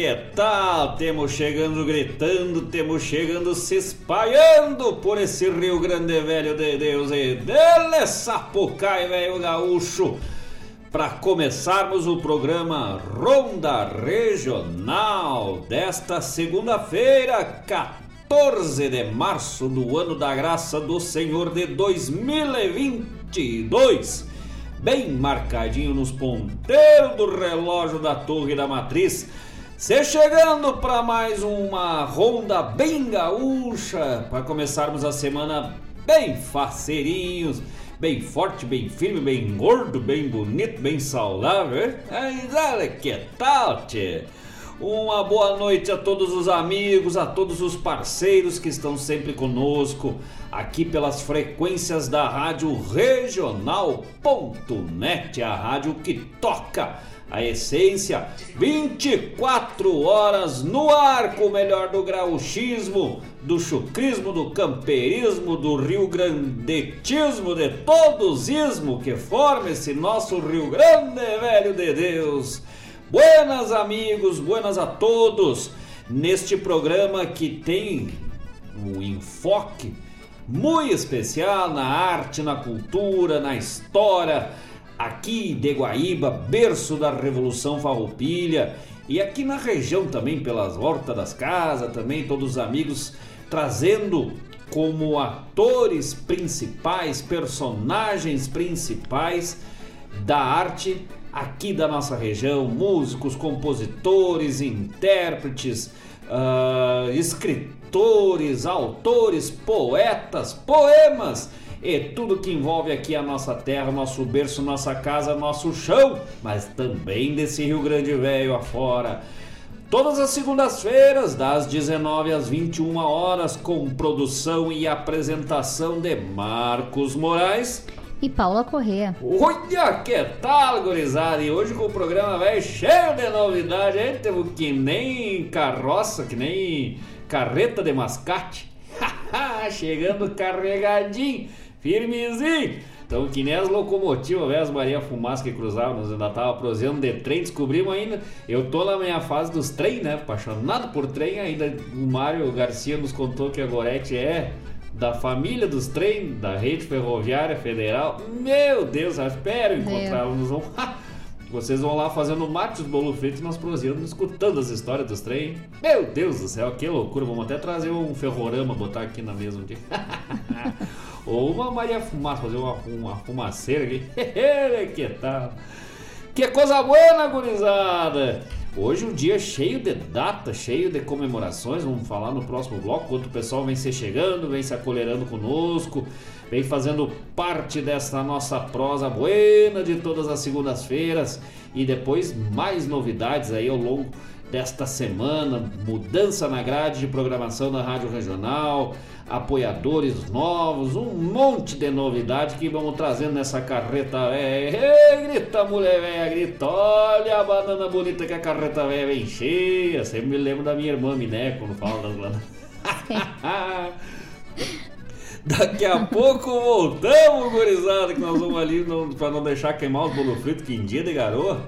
que tal? Temos chegando gritando, temos chegando se espalhando por esse Rio Grande Velho de Deus e dele Sapucai, velho gaúcho. Para começarmos o programa Ronda Regional desta segunda-feira, 14 de março do ano da graça do Senhor de 2022 bem marcadinho nos ponteiros do relógio da Torre da Matriz. Se chegando para mais uma ronda bem gaúcha, para começarmos a semana bem faceirinhos, bem forte, bem firme, bem gordo, bem bonito, bem saudável. Mas olha que tal, tchê? Uma boa noite a todos os amigos, a todos os parceiros que estão sempre conosco aqui pelas frequências da Rádio Regional.net, a rádio que toca a essência, 24 horas no ar com o melhor do grauchismo, do chucrismo, do camperismo, do rio grandetismo, de todos ismo que forma esse nosso Rio Grande, velho de Deus. Buenas amigos, buenas a todos, neste programa que tem um enfoque muito especial na arte, na cultura, na história, aqui de Guaíba, berço da Revolução Farroupilha, e aqui na região também, pelas hortas das casas, também todos os amigos trazendo como atores principais, personagens principais da arte aqui da nossa região, músicos, compositores, intérpretes, uh, escritores, autores, poetas, poemas e tudo que envolve aqui a nossa terra, nosso berço, nossa casa, nosso chão, mas também desse Rio Grande Velho afora. Todas as segundas-feiras, das 19 às 21 horas, com produção e apresentação de Marcos Moraes E Paula Correa. Olha que tal, gurizada! E hoje com o programa vai cheio de novidade, hein? Temos que nem carroça, que nem carreta de mascate. Chegando carregadinho, firmezinho. Então, que nem as locomotivas, né? as Maria Fumaça que cruzavam, nós ainda tava prosendo de trem, descobrimos ainda. Eu tô na minha fase dos trem, né? Apaixonado por trem, ainda o Mário Garcia nos contou que a Gorete é da família dos trem da rede ferroviária federal. Meu Deus, espero encontrá-los. Vocês vão lá fazendo mate os bolo fritos e nós prosseguimos escutando as histórias dos trem. Meu Deus do céu, que loucura. Vamos até trazer um ferrorama, botar aqui na mesa um dia. Ou uma Maria Fumaça, fazer uma, uma fumaceira aqui. que tal? Que coisa boa, gurizada! Hoje um dia cheio de data, cheio de comemorações, vamos falar no próximo bloco, enquanto o pessoal vem se chegando, vem se acolherando conosco, vem fazendo parte dessa nossa prosa buena de todas as segundas-feiras e depois mais novidades aí ao longo desta semana, mudança na grade de programação da Rádio Regional, apoiadores novos, um monte de novidade que vamos trazendo nessa carreta velha. grita, mulher velha, grita, olha a banana bonita que a carreta velha vem cheia. Sempre me lembro da minha irmã Miné quando fala das bananas. Daqui a pouco voltamos, gurizada, que nós vamos ali para não deixar queimar os bolo frito que em dia de garoa.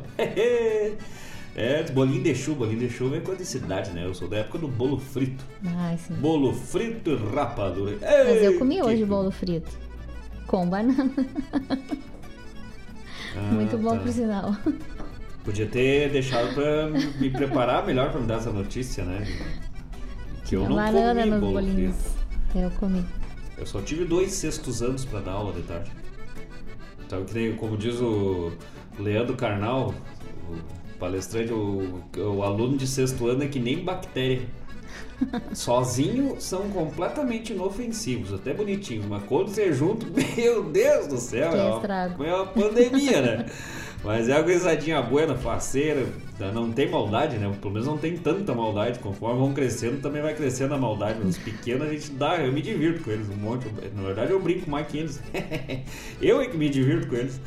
É, bolinho de chuva, bolinho de chuva é coisa de cidade, né? Eu sou da época do bolo frito. Ai, sim. Bolo frito e rapadura. Ei, Mas eu comi que... hoje bolo frito. Com banana. Ah, Muito bom, tá. por sinal. Podia ter deixado pra me preparar melhor pra me dar essa notícia, né? Que eu não banana comi nos bolo bolinhos. Frito. Eu comi. Eu só tive dois sextos anos pra dar aula de tarde. Então, que nem, como diz o Leandro Carnal, o palestrante, o, o aluno de sexto ano é que nem bactéria. Sozinho são completamente inofensivos, até bonitinho. Mas quando você junto, meu Deus do céu, é uma, é uma pandemia, né? Mas é uma guisadinha boa, faceira, não tem maldade, né? Pelo menos não tem tanta maldade. Conforme vão crescendo, também vai crescendo a maldade. Os pequenos a gente dá, eu me divirto com eles um monte. Na verdade, eu brinco mais que eles. eu é que me divirto com eles.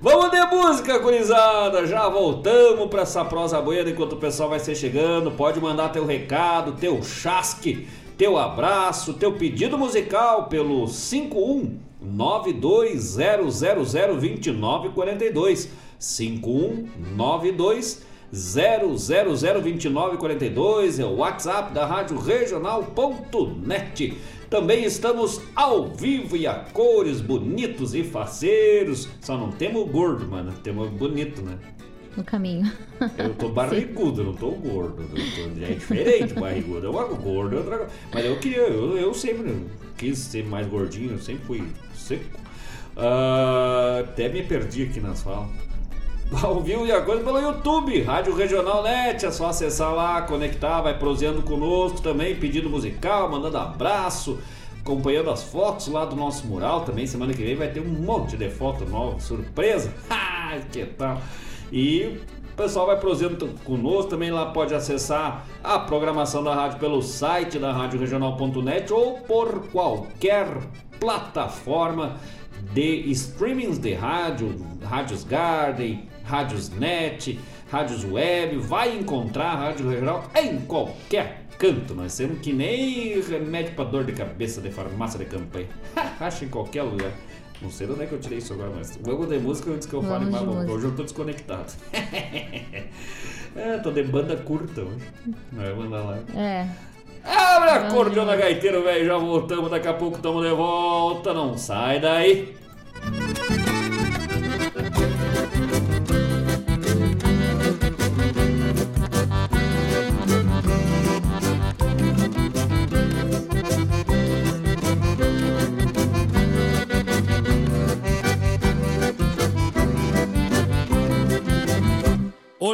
Vamos de música, gurizada! Já voltamos para essa prosa boa enquanto o pessoal vai ser chegando. Pode mandar teu recado, teu chasque, teu abraço, teu pedido musical pelo 51920002942. 51920002942 é o WhatsApp da Rádio Regional.net. Também estamos ao vivo e a cores, bonitos e faceiros. Só não temos gordo, mano. Temos bonito, né? No caminho. Eu tô barrigudo, não tô gordo. Eu tô, é diferente, barrigudo. Eu gordo é outra coisa. Mas eu queria, eu, eu sempre quis ser mais gordinho, eu sempre fui seco. Uh, até me perdi aqui nas falas. Ao vivo e agora pelo YouTube, Rádio Regional Net, é só acessar lá, conectar, vai proseando conosco também, pedindo musical, mandando abraço, acompanhando as fotos lá do nosso mural também. Semana que vem vai ter um monte de foto nova, surpresa. Que tal? E o pessoal vai proseando conosco, também lá pode acessar a programação da rádio pelo site da radioregional.net ou por qualquer plataforma de streamings de rádio, Rádios Garden, Rádios Net, Rádios Web, vai encontrar a Rádio Regional em qualquer canto. Nós temos que nem remédio para dor de cabeça de farmácia de campanha. Acha em qualquer lugar. Não sei de onde é que eu tirei isso agora, mas vamos de música antes que eu fale mais. Hoje eu tô desconectado. é, tô de banda curta hoje. Vai mandar lá. É. Abre a cordiona gaiteiro, velho. Já voltamos, daqui a pouco estamos de volta. Não sai daí.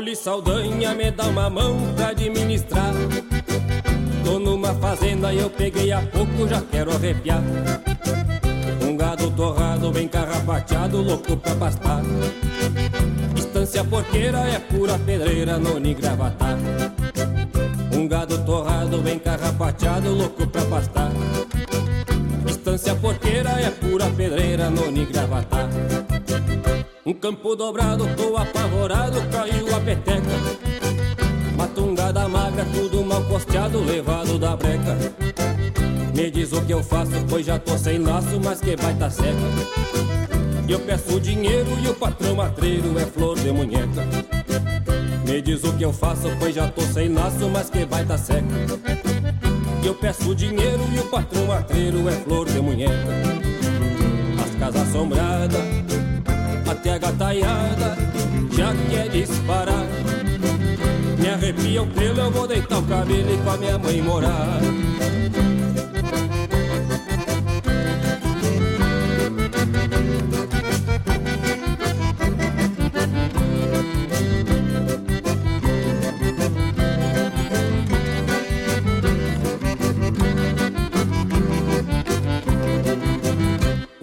Olhe Saldanha me dá uma mão pra administrar. Tô numa fazenda e eu peguei há pouco, já quero arrepiar. Um gado torrado, bem carrapateado, louco pra pastar. Estância porqueira é pura pedreira, noni gravatar. Um gado torrado, bem carrapateado, louco pra pastar. Estância porqueira é pura pedreira, no Nigravatá. Um campo dobrado, tô apavorado, caiu a peteca. Matungada magra, tudo mal posteado, levado da breca. Me diz o que eu faço, pois já tô sem laço, mas que baita seca. Eu peço dinheiro e o patrão matreiro é flor de munheca. Me diz o que eu faço, pois já tô sem laço, mas que baita seca. Eu peço dinheiro e o patrão matreiro é flor de munheca. As casas assombradas, até a gataiada já quer disparar. Me arrepia o pelo, eu vou deitar o cabelo e com a minha mãe morar.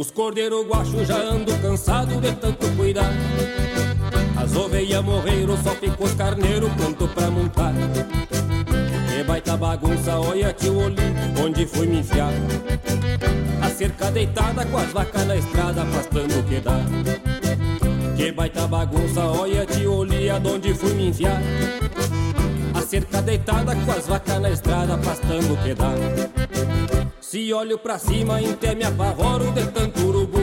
Cordeiro guacho já ando cansado de tanto cuidar. As ovelhas morreram, só ficou os carneiros pronto pra montar. Que baita bagunça, olha tio Oli, onde fui me enfiar. A cerca deitada com as vacas na estrada, pastando o que dá. Que baita bagunça, olha tio Oli, aonde fui me enfiar. A cerca deitada com as vacas na estrada, pastando o que dá. Se olho pra cima, até me apavoro de tanto urubu.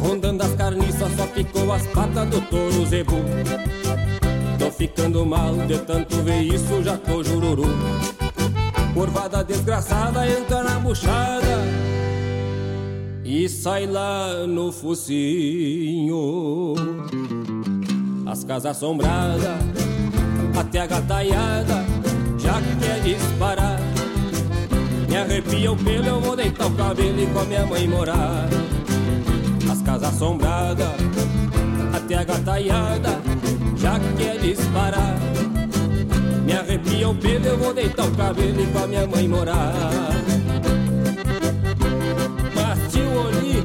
Rondando as carniças, só ficou as patas do touro zebu. Tô ficando mal de tanto ver isso, já tô jururu. Curvada desgraçada entra na buchada e sai lá no focinho. As casas assombradas, até a gataiada já quer disparar. Me arrepia o pelo, eu vou deitar o cabelo e com a minha mãe morar. As casas assombradas, até a gataiada, já quer disparar. Me arrepia o pelo, eu vou deitar o cabelo e com a minha mãe morar. Tio Oli,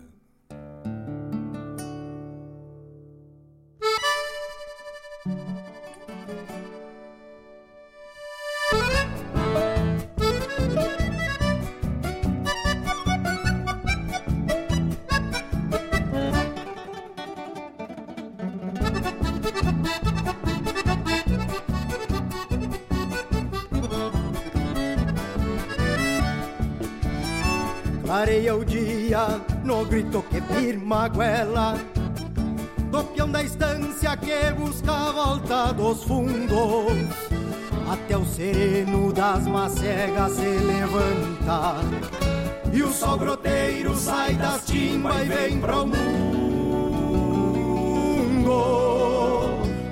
Clareia o dia no grito que firma a goela. Do peão da estância que busca a volta dos fundos. Até o sereno das macegas se levanta. E o sol groteiro sai das timbas e vem pro mundo.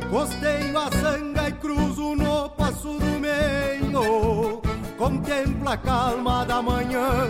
Costeio a sanga e cruzo no passo do meio. Contempla a calma da manhã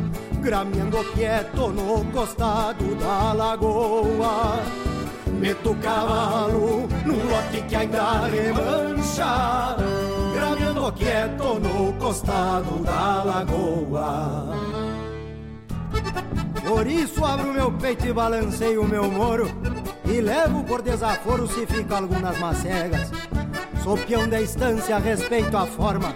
grameando quieto no costado da lagoa. Meto o cavalo num lote que ainda remancha, grameando quieto no costado da lagoa. Por isso abro meu peito e balanceio o meu moro, e levo por desaforo se fica algumas macegas. Sou peão da estância, respeito a forma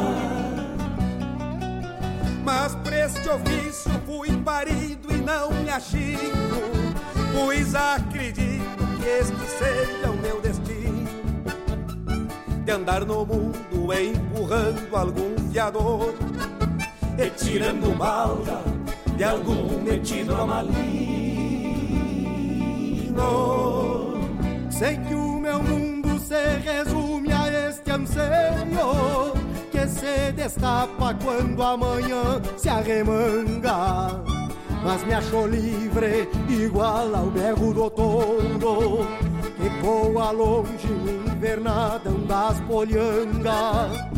Mas pra este ofício fui parido e não me achico, pois acredito que este seja o meu destino de andar no mundo empurrando algum fiador e tirando balda de algum metido a malino. Sei que o meu mundo se resume a este anseio se destapa quando amanhã se arremanga. Mas me achou livre, igual ao berro do touro, que voa longe no invernadão das polhangas.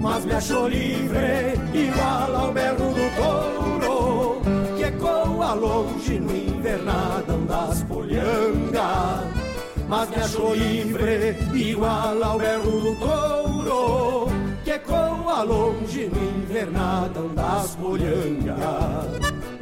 Mas me achou livre, igual ao berro do touro, que ecoa longe no invernadão das polhangas. Mas me achou livre, igual ao berro do touro, que ecoa longe no invernadão das polhangas.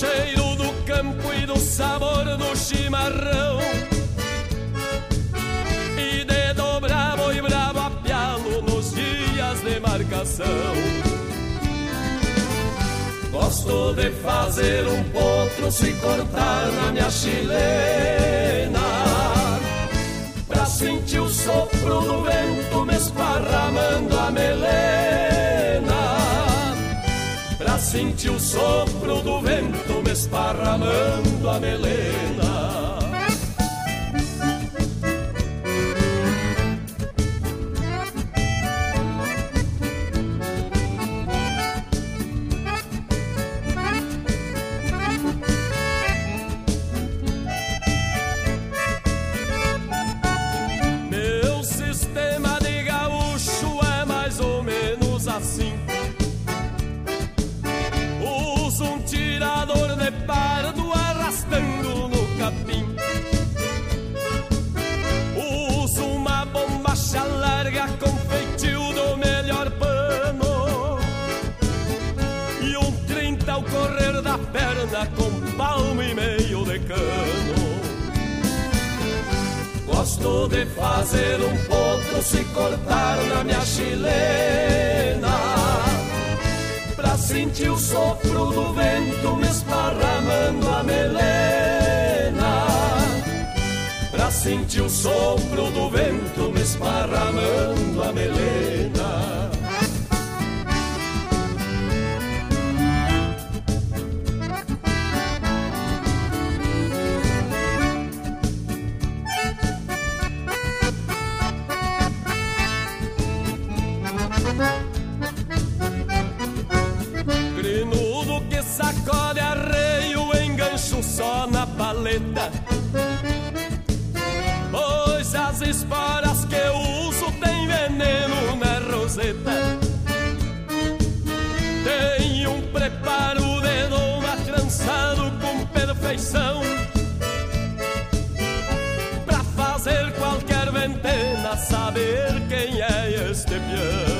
cheiro do campo e do sabor do chimarrão. E dedo bravo e bravo apialo nos dias de marcação. Gosto de fazer um potro se cortar na minha chilena. Pra sentir o sopro do vento me esparramando a melena senti o sopro do vento me esparramando a melena. com palmo e meio de cano. Gosto de fazer um potro se cortar na minha chilena pra sentir o sopro do vento me esparramando a melena. Pra sentir o sopro do vento me esparramando a melena. Pois as esporas que eu uso têm veneno na roseta. Tem um preparo de doma trançado com perfeição. Pra fazer qualquer ventena saber quem é este peão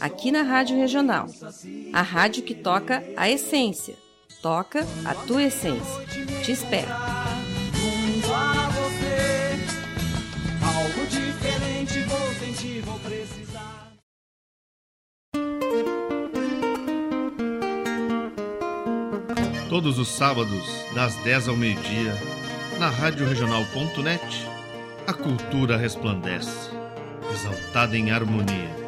aqui na Rádio Regional. A rádio que toca a essência. Toca a tua essência. Te espero. Todos os sábados, das 10 ao meio-dia, na Rádio Regional.net, a cultura resplandece, exaltada em harmonia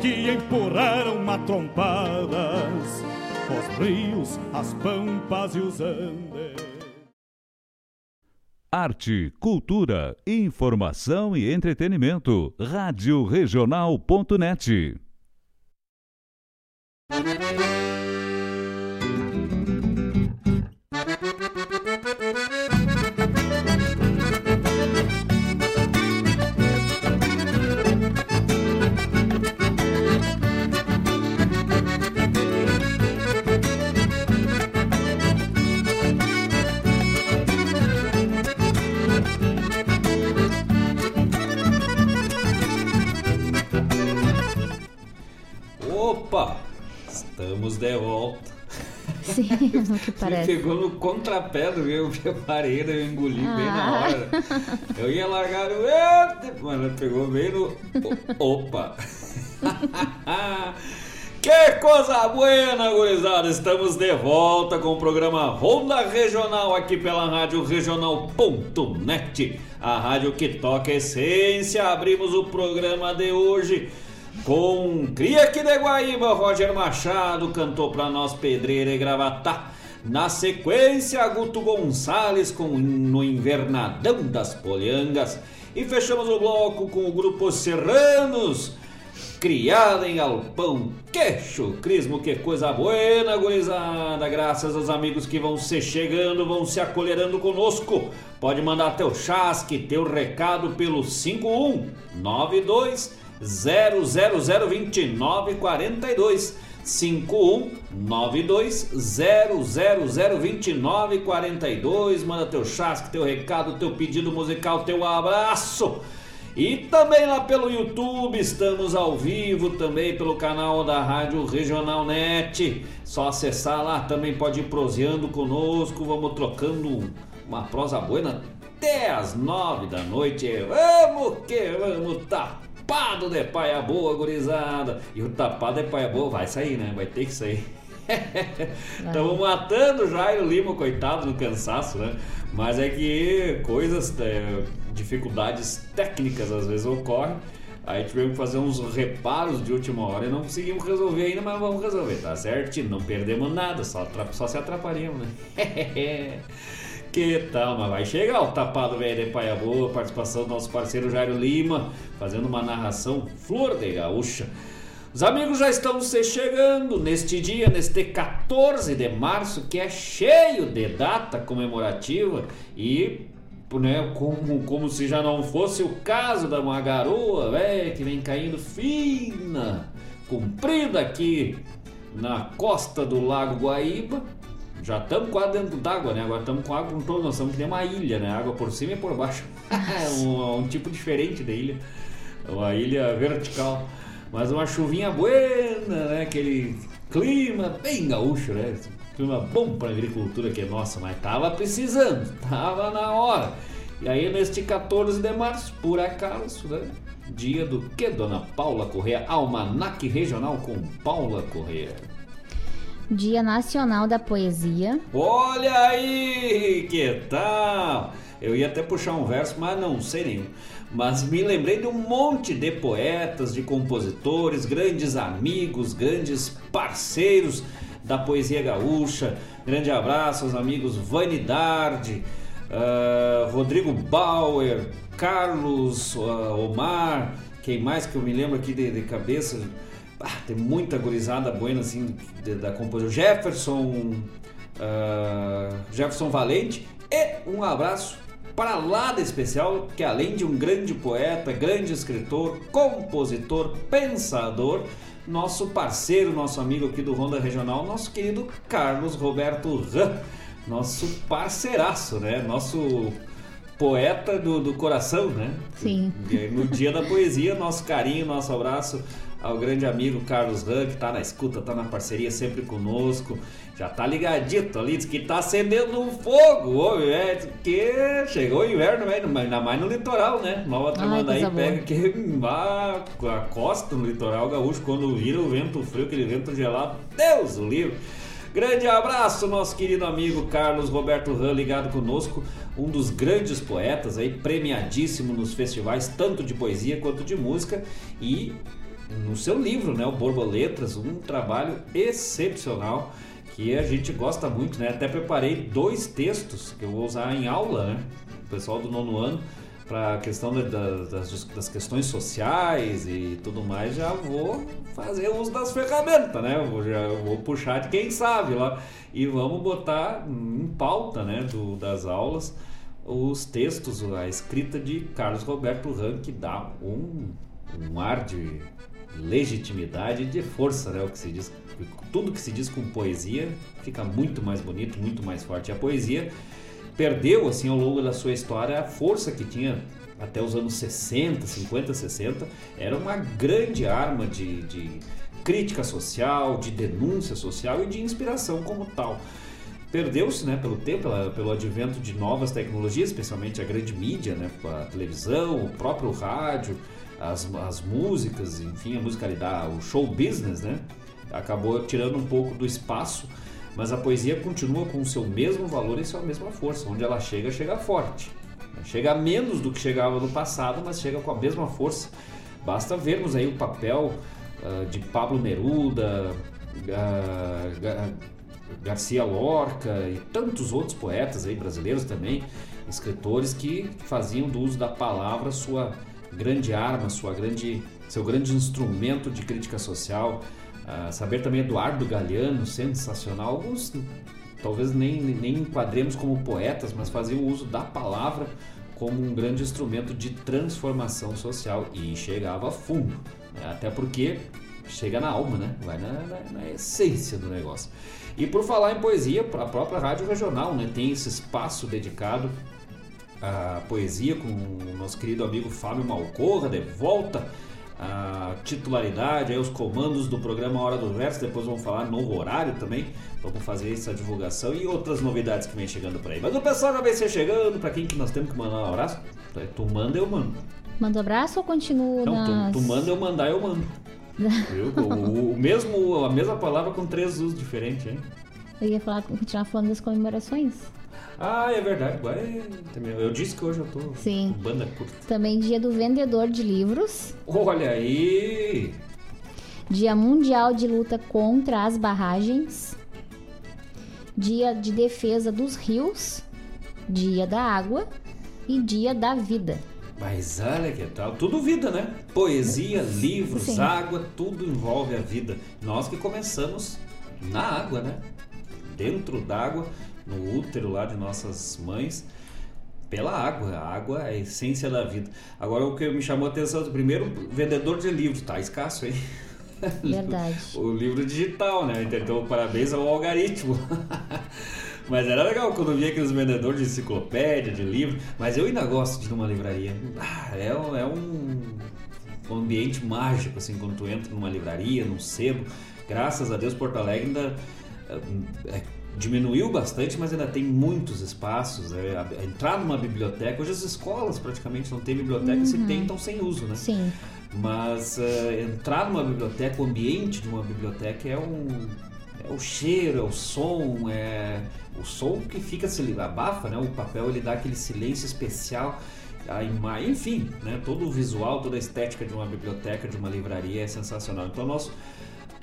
que empurraram matrompadas os rios, as pampas e os andes. Arte, cultura, informação e entretenimento. Rádio Regional.net. Opa! Estamos de volta. Sim, que parece. pegou no contrapé do meu parede, eu engoli ah. bem na ah. hora. Eu ia largar o. Mano, pegou bem no. Opa! Que coisa buena, gurizada! Estamos de volta com o programa Ronda Regional aqui pela Rádio Regional.net, a rádio que toca essência. Abrimos o programa de hoje com Cria aqui de Guaíba, Roger Machado cantou pra nós Pedreira e Gravatá. Na sequência, Guto Gonçalves com No Invernadão das Polhangas. E fechamos o bloco com o grupo Serranos, criado em Alpão. Que chucrismo, que coisa buena, gurizada. Graças aos amigos que vão se chegando, vão se acolherando conosco. Pode mandar teu chasque, teu recado pelo 5192 0002942 5192 Manda teu chasque, teu recado, teu pedido musical, teu abraço. E também lá pelo YouTube, estamos ao vivo também pelo canal da Rádio Regional Net. Só acessar lá, também pode ir proseando conosco, vamos trocando uma prosa boa até as nove da noite. Vamos que vamos, tá tapado de paia boa, gurizada. E o tapado de paia boa vai sair, né? Vai ter que sair. Estamos matando o Jairo Lima, coitado, no cansaço, né? Mas é que coisas, é, dificuldades técnicas às vezes ocorrem. Aí tivemos que fazer uns reparos de última hora e não conseguimos resolver ainda, mas vamos resolver, tá certo? Não perdemos nada, só, só se atrapalhamos, né? Que tal, mas vai chegar o tapado velho de Paia Boa, participação do nosso parceiro Jairo Lima, fazendo uma narração flor de gaúcha. Os amigos já estão se chegando neste dia, neste 14 de março, que é cheio de data comemorativa e né, como, como se já não fosse o caso da uma garoa véio, que vem caindo fina, comprida aqui na costa do Lago Guaíba. Já estamos quase dentro d'água, né? Agora estamos com água com todo, nós estamos que nem uma ilha, né? Água por cima e por baixo. é um, um tipo diferente da ilha. Uma ilha vertical. Mas uma chuvinha buena, né? Aquele clima bem gaúcho, né? Clima bom para agricultura que é nossa, mas tava precisando, tava na hora. E aí neste 14 de março, por acaso, né? Dia do que, dona Paula Correia? Almanac Regional com Paula Correia. Dia Nacional da Poesia. Olha aí, que tal? Eu ia até puxar um verso, mas não sei nenhum. Mas me lembrei de um monte de poetas, de compositores, grandes amigos, grandes parceiros da poesia gaúcha. Grande abraço aos amigos Vanidade, uh, Rodrigo Bauer, Carlos uh, Omar, quem mais que eu me lembro aqui de, de cabeça? Ah, tem muita gurizada buena assim de, da composição. Jefferson, uh, Jefferson Valente e um abraço para lá de especial, que além de um grande poeta, grande escritor, compositor, pensador, nosso parceiro, nosso amigo aqui do Ronda Regional, nosso querido Carlos Roberto Ram, nosso parceiraço, né? Nosso poeta do, do coração, né? Sim. No dia da poesia, nosso carinho, nosso abraço ao grande amigo Carlos Ram, que tá na escuta, tá na parceria sempre conosco. Já tá ligadito ali, diz que tá acendendo um fogo, ô, é, que chegou o inverno, né? ainda mais no litoral, né? Nova Tramandaí pega que ah, a costa no litoral gaúcho, quando vira o vento frio, aquele vento gelado, Deus o livre. Grande abraço, nosso querido amigo Carlos Roberto Ram, ligado conosco, um dos grandes poetas aí, premiadíssimo nos festivais, tanto de poesia quanto de música, e no seu livro, né, o Borboletas, um trabalho excepcional que a gente gosta muito, né? Até preparei dois textos que eu vou usar em aula, né? O pessoal do nono ano, para a questão da, das, das, questões sociais e tudo mais, já vou fazer uso das ferramentas, né? Já vou puxar de quem sabe lá e vamos botar em pauta, né, do, das aulas os textos, a escrita de Carlos Roberto Ram, que dá um, um ar de legitimidade de força, né? O que se diz, tudo que se diz com poesia fica muito mais bonito, muito mais forte. E a poesia perdeu, assim, ao longo da sua história, a força que tinha até os anos 60, 50, 60. Era uma grande arma de, de crítica social, de denúncia social e de inspiração como tal perdeu-se né, pelo tempo, pelo advento de novas tecnologias, especialmente a grande mídia, né, a televisão, o próprio rádio, as, as músicas, enfim, a musicalidade, o show business, né? Acabou tirando um pouco do espaço, mas a poesia continua com o seu mesmo valor e sua mesma força. Onde ela chega, chega forte. Chega menos do que chegava no passado, mas chega com a mesma força. Basta vermos aí o papel uh, de Pablo Neruda, uh, Garcia Lorca e tantos outros poetas aí brasileiros também, escritores que faziam do uso da palavra sua grande arma, sua grande, seu grande instrumento de crítica social. Uh, saber também Eduardo Galeano, sensacional. Alguns talvez nem, nem enquadremos como poetas, mas faziam uso da palavra como um grande instrumento de transformação social e chegava fundo. Né? Até porque chega na alma, né? vai na, na, na, essência do negócio. E por falar em poesia, a própria Rádio Regional né? tem esse espaço dedicado a poesia com o nosso querido amigo Fábio Malcorra, de volta a titularidade, aí os comandos do programa Hora do Verso, depois vamos falar novo horário também, vamos fazer essa divulgação e outras novidades que vem chegando por aí. Mas o pessoal já vem ser chegando, para quem que nós temos que mandar um abraço? Tu manda, eu mando. Manda abraço ou continuo Não, nas... tu, tu manda eu mandar, eu mando. o, o, mesmo, a mesma palavra com três usos diferentes, hein? Eu ia falar, continuar falando das comemorações. Ah, é verdade. Eu disse que hoje eu tô Sim. com banda curta. Também dia do vendedor de livros. Olha aí! Dia Mundial de Luta contra as Barragens. Dia de Defesa dos Rios. Dia da Água e Dia da Vida. Mas olha que tal, tudo vida, né? Poesia, livros, Sim. água, tudo envolve a vida. Nós que começamos na água, né? Dentro d'água, no útero lá de nossas mães, pela água. A água é a essência da vida. Agora o que me chamou a atenção, primeiro, vendedor de livros, tá escasso, hein? Verdade. o livro digital, né? Então, parabéns ao algoritmo. Mas era legal quando via aqueles vendedores de enciclopédia, de livro. Mas eu ainda gosto de ir numa livraria. Ah, é, um- é um, um ambiente mágico, assim, quando tu entra numa livraria, num sebo. Graças a Deus, Porto Alegre ainda eh, é, diminuiu bastante, mas ainda tem muitos espaços. né? Entrar numa biblioteca, hoje as escolas praticamente não têm biblioteca, e se Uhum. tem, estão sem uso, né? Sim. Mas eh, entrar numa biblioteca, o ambiente de uma biblioteca é um é o cheiro, é o som, é o som que fica se abafa, né? O papel ele dá aquele silêncio especial, a ima- enfim, né? Todo o visual, toda a estética de uma biblioteca, de uma livraria é sensacional. Então nosso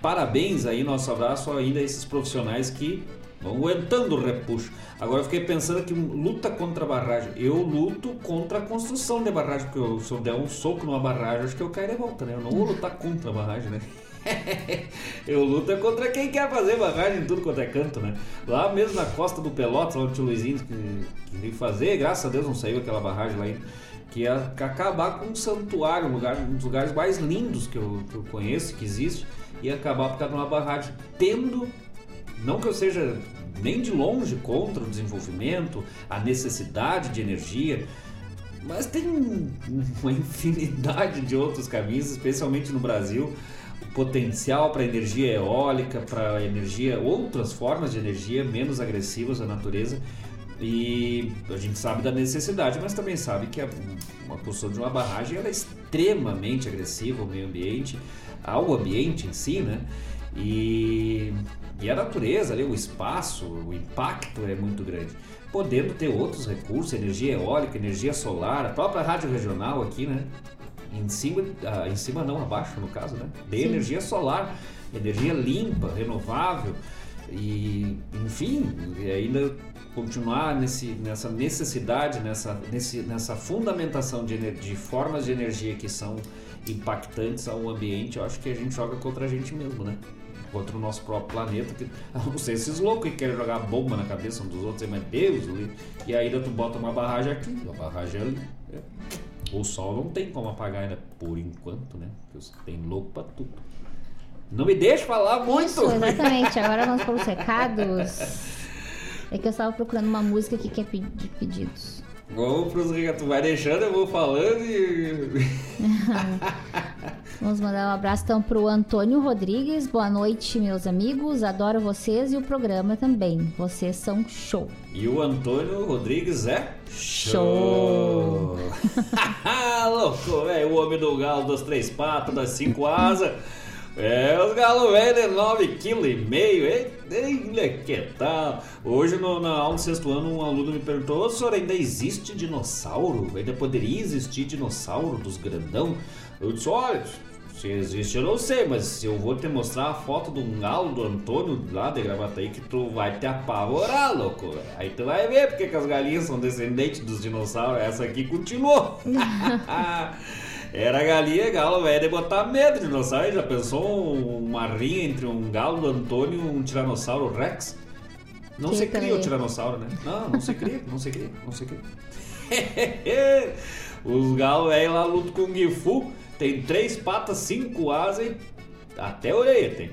parabéns aí, nosso abraço ainda a esses profissionais que vão aguentando o repuxo. Agora eu fiquei pensando que luta contra a barragem. Eu luto contra a construção de barragem, porque eu, se eu der um soco numa barragem, acho que eu caio de volta, né? Eu não vou lutar contra a barragem, né? eu luto é contra quem quer fazer barragem em tudo quanto é canto, né? Lá mesmo na costa do Pelotas, lá o tio Luizinho que veio fazer, graças a Deus não saiu aquela barragem lá ainda, que ia acabar com um santuário, um, lugar, um dos lugares mais lindos que eu, que eu conheço, que existe, e acabar por causa de uma barragem, tendo não que eu seja nem de longe contra o desenvolvimento, a necessidade de energia, mas tem um- uma infinidade de outros caminhos, especialmente no Brasil, o potencial para energia eólica, para energia, outras formas de energia menos agressivas à natureza. E a gente sabe da necessidade, mas também sabe que a, uma construção de uma barragem é extremamente agressiva ao meio ambiente, ao ambiente em si, né? E, e a natureza, ali, o espaço, o impacto é muito grande. Podendo ter outros recursos, energia eólica, energia solar, a própria rádio regional aqui, né? Em cima, ah, em cima não, abaixo no caso, né? De Sim. energia solar, energia limpa, renovável e, enfim, e ainda continuar nesse, nessa necessidade, nessa, nesse, nessa fundamentação de, de formas de energia que são impactantes ao ambiente, eu acho que a gente joga contra a gente mesmo, né? Contra o nosso próprio planeta, que não ser esses loucos que querem jogar bomba na cabeça um dos outros, mas Deus, livre. e ainda tu bota uma barragem aqui, uma barragem ali. né? O sol não tem como apagar ainda, por enquanto, né? Porque tem louco pra tudo. Não me deixe falar muito! Isso, exatamente. Agora vamos para os recados. É que eu estava procurando uma música que é pe- de pedidos. Recados. Tu vai deixando, eu vou falando e. Vamos mandar um abraço então pro Antônio Rodrigues. Boa noite, meus amigos. Adoro vocês e o programa também. Vocês são show. E o Antônio Rodrigues é Show. Louco, velho, o homem do galo das três patas, das cinco asas. É, os galos velhos de 9,5 kg. Ei, que tal? Hoje, no, na aula do sexto ano, um aluno me perguntou: senhor, ainda existe dinossauro? Ainda poderia existir dinossauro dos grandão? Eu disse: olha, se existe eu não sei, mas eu vou te mostrar a foto um galo do Antônio lá de Gravataí que tu vai te apavorar, louco. Aí tu vai ver porque que as galinhas são descendentes dos dinossauros. Essa aqui continuou. Era galinha, galo, velho, de botar medo de dinossauro. Já pensou uma rinha entre um galo do Antônio e um tiranossauro Rex? Não Que se cria o tiranossauro, né? Não, não se cria, não se cria, não se cria. Os galos velho lá lutam com o Gifu, tem três patas, cinco asas e até orelha tem.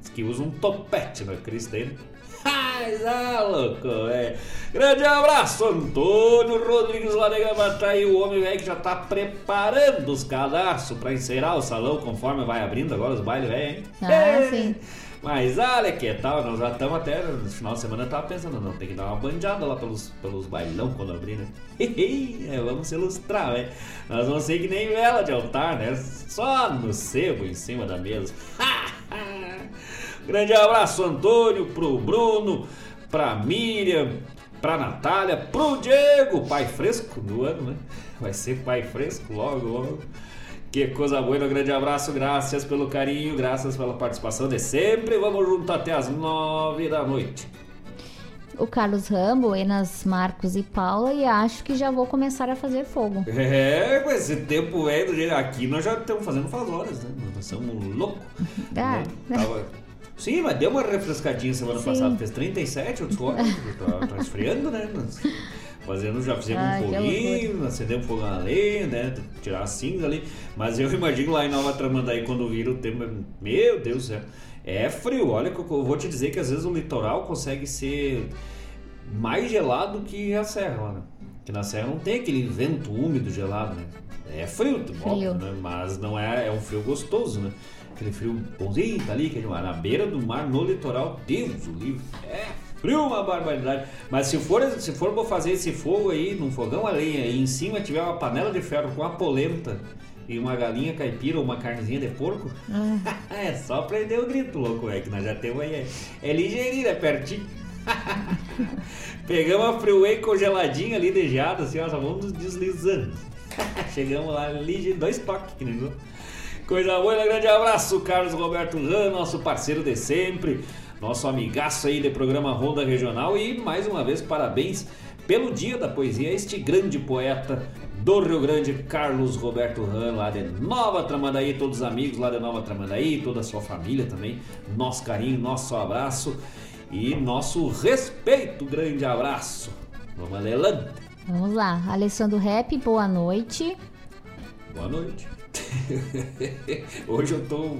Diz que usa um topete na crista dele. Mas, ah, louco, velho. Grande abraço, Antônio Rodrigues lá de Gravataí, o homem velho que já tá preparando os cadastros pra encerrar o salão conforme vai abrindo agora os bailes, velho, hein? Ah, sim. Mas olha que tal, nós já estamos até no final de semana, eu tava pensando, não, tem que dar uma bandeada lá pelos, pelos bailão quando abrir, né? É, vamos se ilustrar, né? Nós vamos ser que nem vela de altar, né? Só no sebo em cima da mesa. Grande abraço, Antônio, pro Bruno, pra Miriam, pra Natália, pro Diego, pai fresco do ano, né? Vai ser pai fresco logo, logo. Que coisa boa, um grande abraço, graças pelo carinho, graças pela participação de sempre. Vamos junto até as nove da noite. o Carlos Rambo, Enas Marcos e Paula e acho que já vou começar a fazer fogo. É, com esse tempo é do jeito. Aqui nós já estamos fazendo faz horas, né? Nós somos loucos. Ah, né? Tava- Sim, mas deu uma refrescadinha semana Sim. passada, fez 37 outros horas. tá, tá esfriando, né? Nós Fazendo, já fizemos Ai, um foguinho, acendemos fogo na lenha, né? Tirar a cinza ali. Mas eu imagino lá em Nova Tramandaí, quando vira o tempo, meu Deus do céu. É frio, olha eu vou te dizer que às vezes o litoral consegue ser mais gelado que a serra lá, né? Que na serra não tem aquele vento úmido gelado, né? É frio, óbvio, né? Mas não é, é um frio gostoso, né? Aquele frio bonzinho tá ali, que é na beira do mar, no litoral, Deus o livre. É frio uma barbaridade. Mas se for, se for pra fazer esse fogo aí, num fogão a lenha, e em cima tiver uma panela de ferro com a polenta e uma galinha caipira ou uma carnezinha de porco, é só prender o grito, louco, é que nós já temos aí. É, é ligeirinho, é pertinho. Pegamos a freeway congeladinha ali de geada, assim, ó, só vamos deslizando. Chegamos lá, ligeiro, dois toques, que nem? Coisa boa, grande abraço, Carlos Roberto Ran, nosso parceiro de sempre, nosso amigaço aí de programa Ronda Regional e mais uma vez parabéns pelo Dia da Poesia, este grande poeta do Rio Grande, Carlos Roberto Ran, lá de Nova Tramandaí, todos os amigos lá de Nova Tramandaí, toda a sua família também, nosso carinho, nosso abraço e nosso respeito, grande abraço. Vamos adelante. Vamos lá, Alessandro Rap, boa noite. Boa noite. Hoje eu tô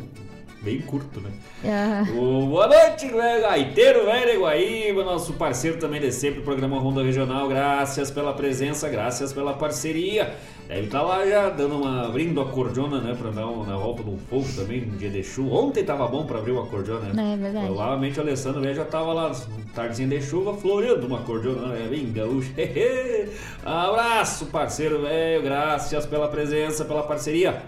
bem curto, né? Ah, Ô, boa noite, velho gaiteiro, velho Guaíba, nosso parceiro também de sempre, programa Ronda Regional. Graças pela presença, graças pela parceria. Deve estar lá já dando uma. abrindo a cordiona, né? Pra dar uma, na volta do fogo também, um dia de chuva. Ontem tava bom pra abrir uma cordiona, né? É verdade. Provavelmente o Alessandro já tava lá, tardezinha de chuva, floreando uma cordiona, né? Bem gaúcho. Abraço, parceiro velho, graças pela presença, pela parceria.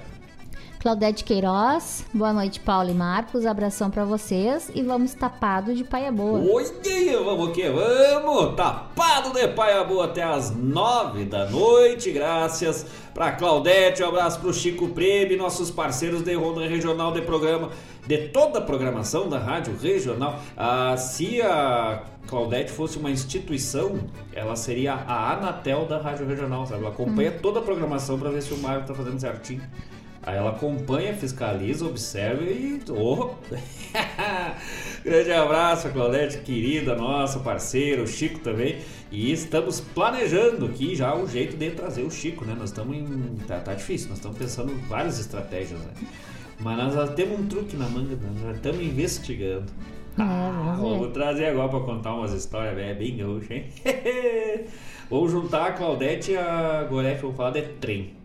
Claudete Queiroz, boa noite, Paulo e Marcos. Abração pra vocês e vamos tapado de paia boa. Oi, vamos que vamos! Tapado de paia boa até as nove da noite. Graças pra Claudete, um abraço pro Chico Prebe, nossos parceiros de Ronda Regional de programa, de toda a programação da Rádio Regional. Ah, se a Claudete fosse uma instituição, ela seria a Anatel da Rádio Regional, sabe? Ela acompanha toda a programação pra ver se o Mário tá fazendo certinho. Aí ela acompanha, fiscaliza, observa e. Oh! Grande abraço, Claudete, querida, nossa parceira, o Chico também. E estamos planejando aqui já o jeito de trazer o Chico, né? Nós estamos em. Tá, tá difícil, nós estamos pensando em várias estratégias, né? Mas nós já temos um truque na manga, nós já estamos investigando. É, ver. Vou trazer agora para contar umas histórias velho, bem gaúcha, hein? Vou juntar a Claudete e a Gorete, vou falar de trem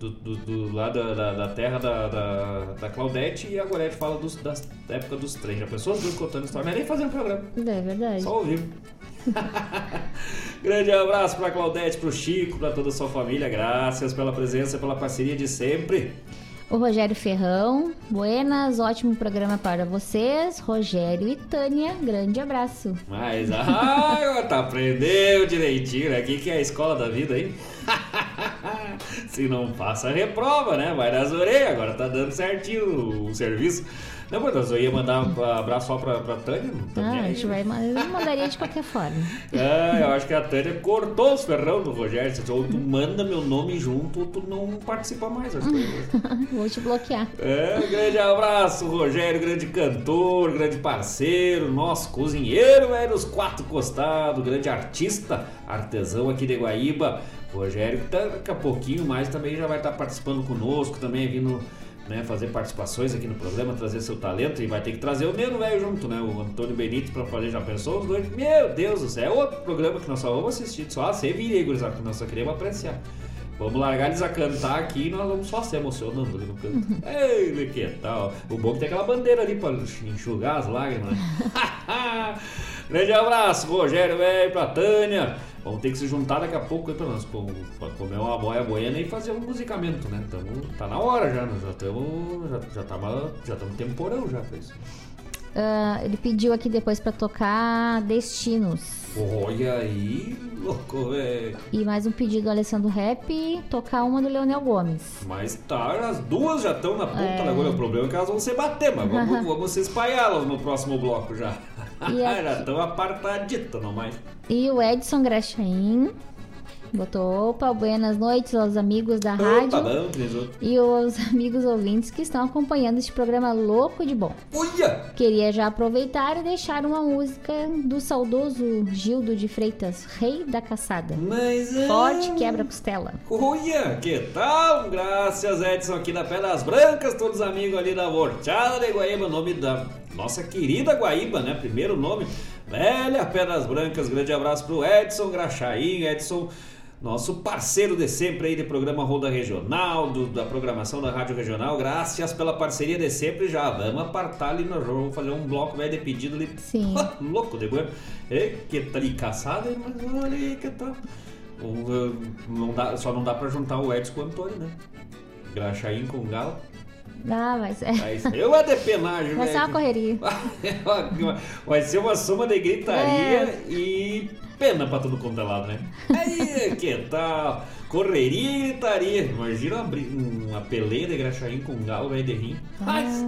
do, do, do lado da, da, da terra da, da, da Claudete e a Gorete fala dos, da época dos trens. Já pensou as duas contando história? Não é nem fazendo programa, É verdade. só ouvir. Grande abraço pra Claudete, pro Chico, pra toda a sua família. Graças pela presença, pela parceria de sempre. O Rogério Ferrão, buenas, ótimo programa para vocês. Rogério e Tânia, grande abraço. Mas, ah, tá aprendeu direitinho, né? O que, que é a escola da vida aí? Se não passa, reprova, né? Vai nas orelhas, agora tá dando certinho o serviço. Não, mas eu ia mandar um abraço só pra, pra Tânia. não Ah, a gente vai, eu mandaria de qualquer forma. É, eu acho que a Tânia cortou os ferrão do Rogério. Você falou, tu manda meu nome junto ou tu não participa mais. Acho Vou te bloquear. é, grande abraço, Rogério, grande cantor, grande parceiro, nosso cozinheiro, é dos quatro costados, grande artista, artesão aqui de Guaíba. Rogério, daqui a pouquinho mais também já vai estar participando conosco, também vindo né, fazer participações aqui no programa, trazer seu talento e vai ter que trazer o Neno Velho junto, né? O Antônio Benito pra fazer, já pensou os dois? Meu Deus do céu, é outro programa que nós só vamos assistir, só vira, gurizada, que nós só queremos apreciar. Vamos largar eles a cantar aqui e nós vamos só se emocionando ali no canto. Ei, que tal? O bom é que tem aquela bandeira ali pra enxugar as lágrimas. Grande abraço, Rogério, velho, pra Tânia. Vamos ter que se juntar daqui a pouco nós com- pra comer uma boia boiana e fazer um musicamento, né? Tamo, tá na hora já, nós já estamos. Já, já tamo, já tamo temporão já pra isso. Ah, ele pediu aqui depois pra tocar Destinos. Olha aí, louco, velho. E mais um pedido do Alessandro Rap, tocar uma do Leonel Gomes. Mas tá, as duas já estão na ponta É. da agulha. O problema é que elas vão se bater, mas vamos, vamos espalhá-las no próximo bloco já. E aqui- Já estão apartaditos, não mais. E o Edson Graxaim botou opa, buenas noites aos amigos da rádio. Opa, bom, Cris. E os amigos ouvintes que estão acompanhando este programa louco de bom. Uia! Queria já aproveitar e deixar uma música do saudoso Gildo de Freitas, rei da caçada. Mas é... Forte quebra-costela. Uia, que tal? Graças, Edson, aqui da Pedras Brancas, todos os amigos ali da Vorteada de Guaíba, nome da nossa querida Guaíba, né? Primeiro nome, velha Pedras Brancas. Grande abraço pro Edson Graxaim, Edson, nosso parceiro de sempre aí de programa Roda Regional, do- da programação da Rádio Regional. Graças pela parceria de sempre. Já vamos apartar ali jogo, vamos fazer um bloco velho de pedido ali. Sim. Louco de bueno. É, que tá de caçada, mas olha aí que eh, não dá, só não dá pra juntar o Edson com o Antônio, né? Graxaim com o Galo. Ah, mas é. Aí eu é de penagem, Vai ser uma correria. Vai ser uma soma de gritaria É. e pena pra todo quanto é lado, né? Aí, que tal? Correria e gritaria. Imagina uma, uma peleia de graxaim com um galo velho de rim. Mas,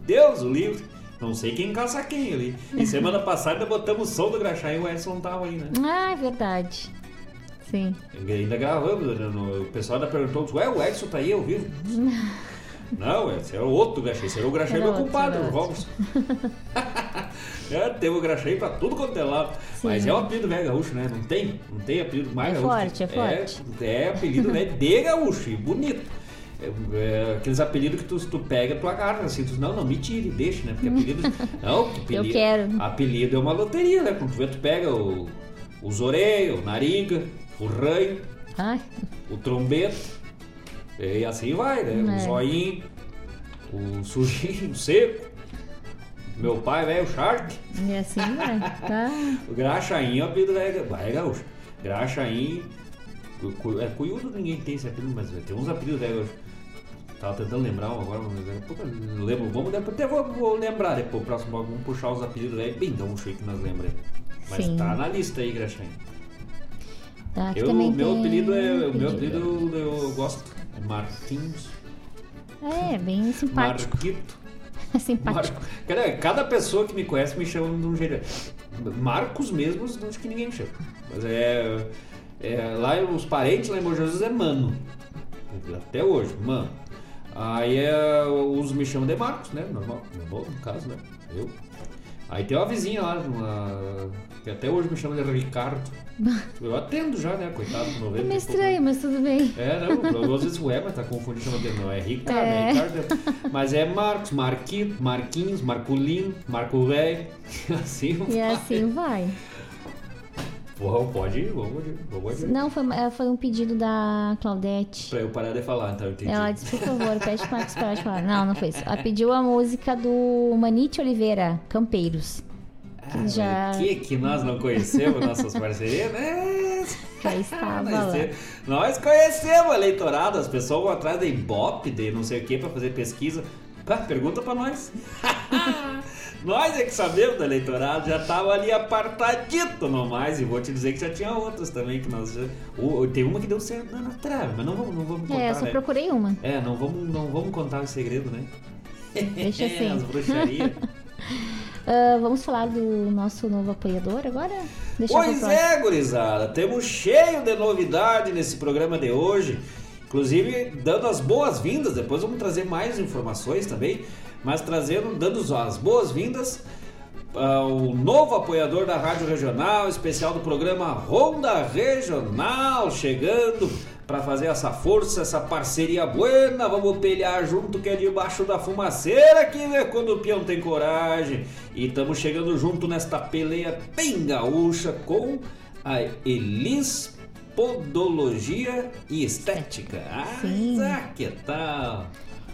Deus o livre. Não sei quem caça quem ali. E semana passada botamos o som do graxaim e o Edson não tava aí, né? Ah, é verdade. Sim. Ainda gravamos, né? O pessoal ainda perguntou, ué, o Edson tá aí ao vivo? Não, esse o outro graxaí, esse era o graxaí Era meu outro, compadre, Robson. é, teve o graxaí pra tudo quanto é lado. Sim. Mas é o apelido velho gaúcho, né? Não tem? Não tem apelido mais É gaúcho. forte, é forte. É, é apelido velho de gaúcho, e bonito. É, é, aqueles apelidos que tu, tu pega, tu agarra assim, tu, não, não, me tire, deixa, né? Porque apelido. Não, que apelido, quero. Apelido é uma loteria, né? Quando tu vê, tu pega o, o zoreio, o nariga, o ranho, Ai, o trombeta, e assim vai, né? É. O zoinho, o sujinho, o seco. Meu pai, velho, o Shark. e assim vai. Tá. O Graxaim é o apelido velho. Vai, gaúcho. Graxaim. cu- cu- É cuiudo, ninguém tem esse apelido, mas tem uns apelidos velho gaúcho. Tava tentando lembrar um agora, mas pouco lembro. Vamos, depois, até vou, vou lembrar depois, o próximo vamos puxar os apelidos velho bem gaúcho aí que nós lembramos. Mas Sim. tá na lista aí, Graxaim. Tá, Eu, meu apelido é. O meu apelido eu, eu gosto. É Martins. É, bem simpático. Marquito. simpático. Marco. Cara, cada pessoa que me conhece me chama de um jeito. Marcos mesmo, acho que ninguém me chama. Mas é. é, lá os parentes lá em Bom Jesus é mano. Até hoje, mano. Aí é, os me chamam de Marcos, né? Normal. É bom, no caso, né? Eu. Aí tem uma vizinha lá, uma, que até hoje me chama de Ricardo. Eu atendo já, né? Coitado, 90 É e meio pouco estranho, mas tudo bem. é, não, às vezes o Eva tá confundindo chama dele, não, é Ricardo, é. É. Ricardo. Mas é Marcos, Marquito, Marquinhos, Marculino, Marco Velho, assim E assim vai. Porra, pode ir, vamos, vamos ir. Não, foi, é, foi um pedido da Claudete. Pra eu parar de falar, então, entendi. Ela disse, por favor, pede Marcos parar de falar. Não, não foi isso. Ela pediu a música do Manite Oliveira, Campeiros. Ah, já, Que que nós não conhecemos nossas parcerias, né? já estava. Nós, nós conhecemos a eleitorado, as pessoas vão atrás de Ibope, de não sei o que, pra fazer pesquisa. Pá, pergunta pra nós. nós é que sabemos do eleitorado, já tava ali apartadito no mais, e vou te dizer que já tinha outras também que nós. o- tem uma que deu certo na, na trave, mas não vamos, não vamos contar. É, eu só né? procurei uma. É, não vamos, não vamos contar o segredo, né? Deixa assim. As bruxarias. Ah, vamos falar do nosso novo apoiador agora? Deixa Pois é, gurizada, temos cheio de novidade nesse programa de hoje. Inclusive, dando as boas-vindas, depois vamos trazer mais informações também, mas trazendo, dando as boas-vindas ao novo apoiador da Rádio Regional, especial do programa Ronda Regional, chegando para fazer essa força, essa parceria buena. Vamos pelear junto que é debaixo da fumaceira aqui, né? Quando o peão tem coragem. E estamos chegando junto nesta peleia bem gaúcha com a Elis Podologia e Estética. Ah, Sim. que tal?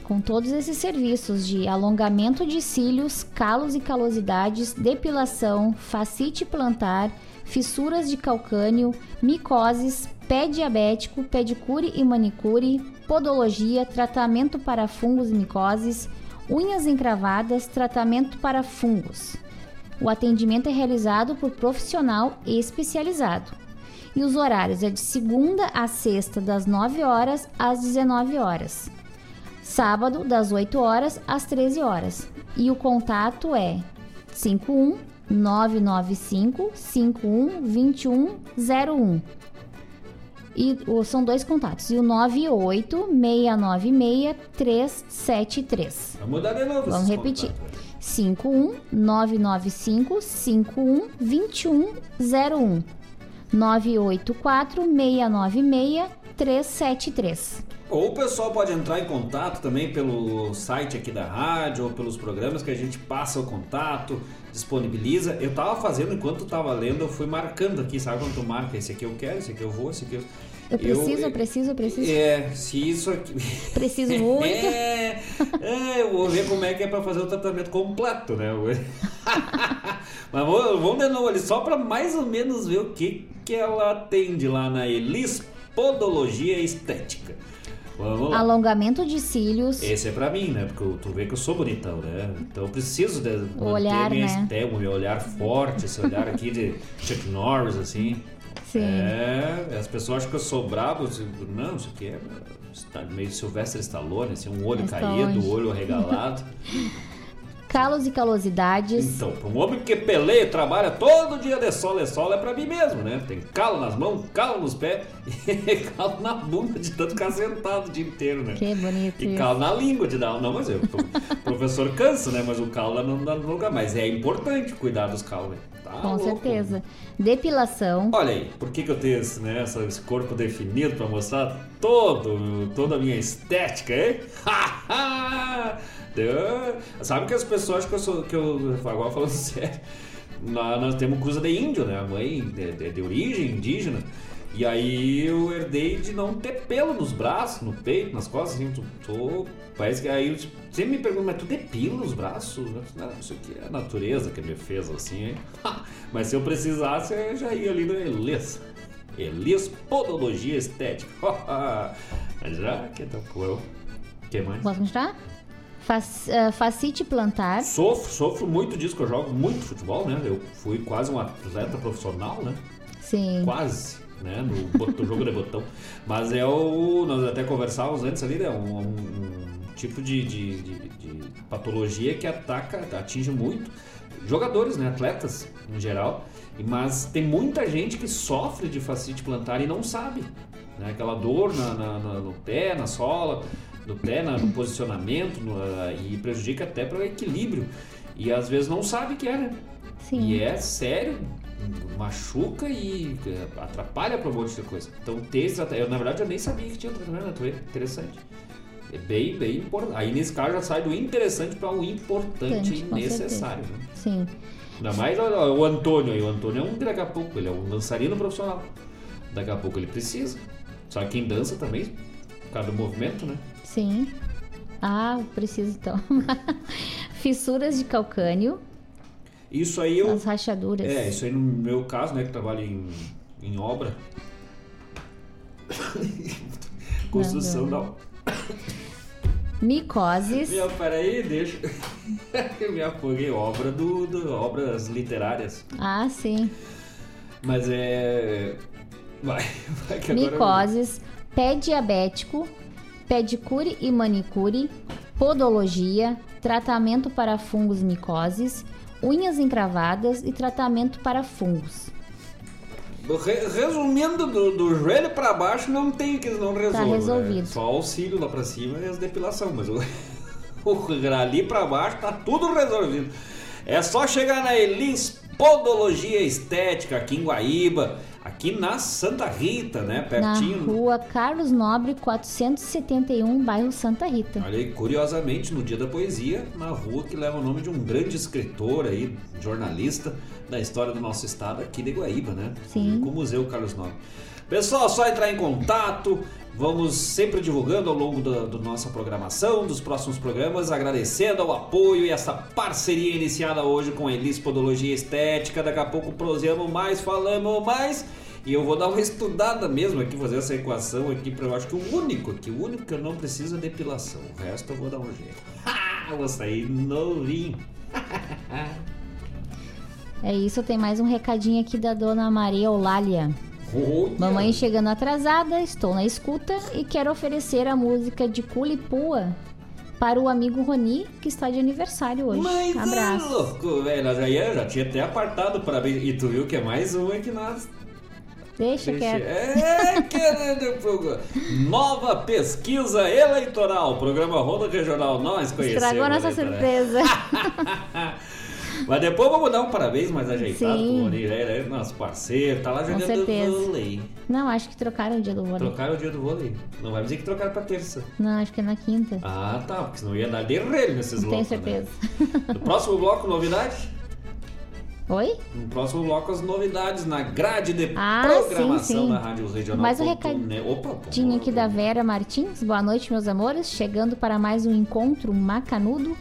Com todos esses serviços de alongamento de cílios, calos e calosidades, depilação, facite plantar, fissuras de calcânio, micoses, pé diabético, pedicure e manicure, podologia, tratamento para fungos e micoses, unhas encravadas, tratamento para fungos. O atendimento é realizado por profissional especializado. E os horários é de segunda a sexta, das 9 horas às 19 horas. Sábado, das 8 horas às 13 horas. E o contato é 51 995 51 2101. E são dois contatos. E o 98 696 373. Vamos dar de novo Vamos repetir. contatos. 51 995 51 2101 984 696 373. Ou o pessoal pode entrar em contato também pelo site aqui da rádio ou pelos programas que a gente passa o contato, disponibiliza. Eu tava fazendo enquanto tava lendo, eu fui marcando aqui, sabe quando tu marca? Esse aqui eu quero, esse aqui eu vou, esse aqui eu. Eu preciso, eu preciso, eu preciso. É, se isso aqui. Preciso muito. É, é, eu vou ver como é que é pra fazer o tratamento completo, né? Mas vou- vamos de novo ali, só pra mais ou menos ver o que, que ela atende lá na Elis Podologia Estética. Vamos lá. Alongamento de cílios. Esse é pra mim, né? Porque eu- tu vê que eu sou bonitão, né? Então eu preciso de manter olhar, minha né? estética, meu olhar forte, esse olhar aqui de Chuck Norris, assim. Sim. É, as pessoas acham que eu sou brabo. assim, Não, isso aqui é meio Sylvester Stallone, assim, um olho Stallone. caído, o olho arregalado. Calos e calosidades. Então, para um homem que peleia, trabalha todo dia de sol e sol, é pra mim mesmo, né? Tem calo nas mãos, calo nos pés e calo na bunda de tanto ficar sentado o dia inteiro, né? Que bonito E calo na língua de dar. Não, mas eu, o professor cansa, né? Mas o calo não dá no lugar. Mas é importante cuidar dos calos, né? Tá Com louco. certeza. Depilação. Olha aí, por que, que eu tenho esse, né, esse corpo definido pra mostrar todo, toda a minha estética, hein? Sabe que as pessoas que eu sou. Que eu, agora falando sério, nós, nós temos cruza de índio, né? A mãe de, de- de origem indígena. E aí eu herdei de não ter pelo nos braços, no peito, nas costas, assim, tô- parece que aí sempre me perguntam, mas tu depila os braços? Não, isso aqui é a natureza que me fez assim, hein? mas se eu precisasse, eu já ia ali no Elis. Elis Podologia Estética. Mas já que eu. O que mais? Posso continuar? Fac, ah, facite plantar. Sofro, sofro muito disso, que eu jogo muito futebol, né? Eu fui quase um atleta profissional, né? Sim. Quase, né? No jogo de botão. Mas é o. Nós até conversávamos antes ali, né? Um, um- um tipo de, de, de- de patologia que ataca, atinge muito jogadores, né? Atletas em geral. Mas tem muita gente que sofre de fascite plantar e não sabe. Né? Aquela dor na, na- na- no pé, na sola, no pé, na- no posicionamento, no- ah, e prejudica até para o equilíbrio. E às vezes não sabe que é, né? Sim. E é sério, machuca e eh, atrapalha para um monte de coisa. Então ter esse tratamento, eu na verdade eu nem sabia que tinha tratamento natural, interessante. É bem, bem importante. Aí nesse caso já sai do interessante para o importante e necessário. Né? Sim. Ainda mais o Antônio aí. O Antônio é um daqui a pouco, ele é um dançarino profissional. Daqui a pouco ele precisa. Só que quem dança também, por causa do movimento, né? Sim. Ah, preciso então. Fissuras de calcânio. Isso aí eu. As rachaduras. É, isso aí no meu caso, né, que trabalho em, em obra. Construção Não, não. Micoses. Meu, peraí, deixa. eu me afoguei. Obra do, do. Obras literárias. Ah, sim. Mas é. Vai, vai que agora. Micoses. Pé diabético. Pedicure e manicure. Podologia. Tratamento para fungos micoses. Unhas encravadas e tratamento para fungos. Re- resumindo, do, do joelho pra baixo não tem que não resolve. Tá resolvido. Né? Só auxílio lá pra cima e as depilação, mas o, o ali pra baixo tá tudo resolvido. É só chegar na Elins Podologia Estética aqui em Guaíba, aqui na Santa Rita, né? Pertinho. Na rua Carlos Nobre, 471, bairro Santa Rita. Olha aí, curiosamente, no Dia da Poesia, na rua que leva o nome de um grande escritor aí, jornalista da história do nosso estado aqui de Guaíba, né? Sim. Com o Museu Carlos Nobre. Pessoal, só entrar em contato. Vamos sempre divulgando ao longo da nossa programação, dos próximos programas, agradecendo ao apoio e essa parceria iniciada hoje com a Elis Podologia Estética. Daqui a pouco prosseguimos mais, falamos mais. E eu vou dar uma estudada mesmo aqui, fazer essa equação aqui, para eu acho que o único aqui, o único que eu não preciso é depilação. O resto eu vou dar um jeito. Ah, vou sair novinho. É isso, tem mais um recadinho aqui da dona Maria Eulália. Olha. Mamãe chegando atrasada, estou na escuta e quero oferecer a música de Culipua, para o amigo Roni, que está de aniversário hoje. Mas Abraço. é louco, velho. Já, ia- já tinha até apartado parabéns. E tu viu que é mais uma que nós. Deixa quieto. É, querendo. Nova pesquisa eleitoral. Programa Ronda Regional. Nós conhecemos. Estragou nossa né, surpresa. Mas depois vamos dar um parabéns mais ajeitado Sim. pro Rony. Ele é nosso parceiro. Tá lá Com jogando certeza. vôlei. Não, acho que trocaram o dia do vôlei. Trocaram o dia do vôlei. Não vai dizer que trocaram pra terça. Não, acho que é na quinta. Ah, tá. Porque senão ia dar derrelho nesses Não tenho né? certeza. No próximo bloco, novidade? Oi? No próximo bloco, as novidades na grade de Ah, programação sim, sim. da Rádio Regional. Mais um recadinho net. Opa, aqui da Vera Martins. Boa noite, meus amores. Chegando para mais um encontro macanudo.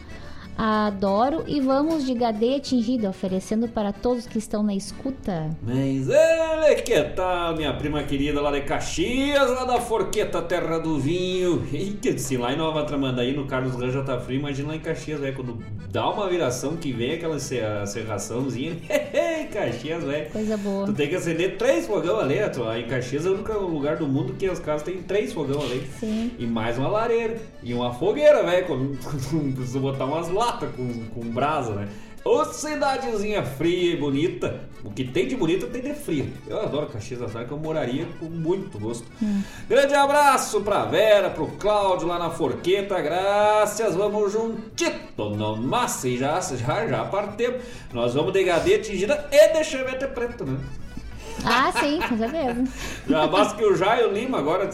Adoro e vamos de gadeia atingida, oferecendo para todos que estão na escuta. Mas ele que tal, minha prima querida lá de Caxias, lá da Forqueta, terra do vinho. E que se lá em Nova Tramandaí, no Carlos Ranja tá frio, imagina lá em Caxias, velho, quando dá uma viração que vem aquela serra- serraçãozinha. Caxias, velho. Coisa boa. Tu tem que acender três fogão ali, tu- em Caxias é o único lugar do mundo que as casas têm três fogão ali. Sim. E mais uma lareira. E uma fogueira, velho. Com, com, precisa botar umas latas com, com brasa, né? Ô cidadezinha fria e bonita. O que tem de bonito tem de frio. Eu adoro Caxias da Serra, que eu moraria com muito gosto. Grande abraço pra Vera, pro Cláudio lá na Forqueta. Graças, vamos juntito no massa e já, já, já partemos. Nós vamos de gadeia tingida e de chevette preto, né? Ah, sim, com certeza. Já basta que o Jairo Lima agora,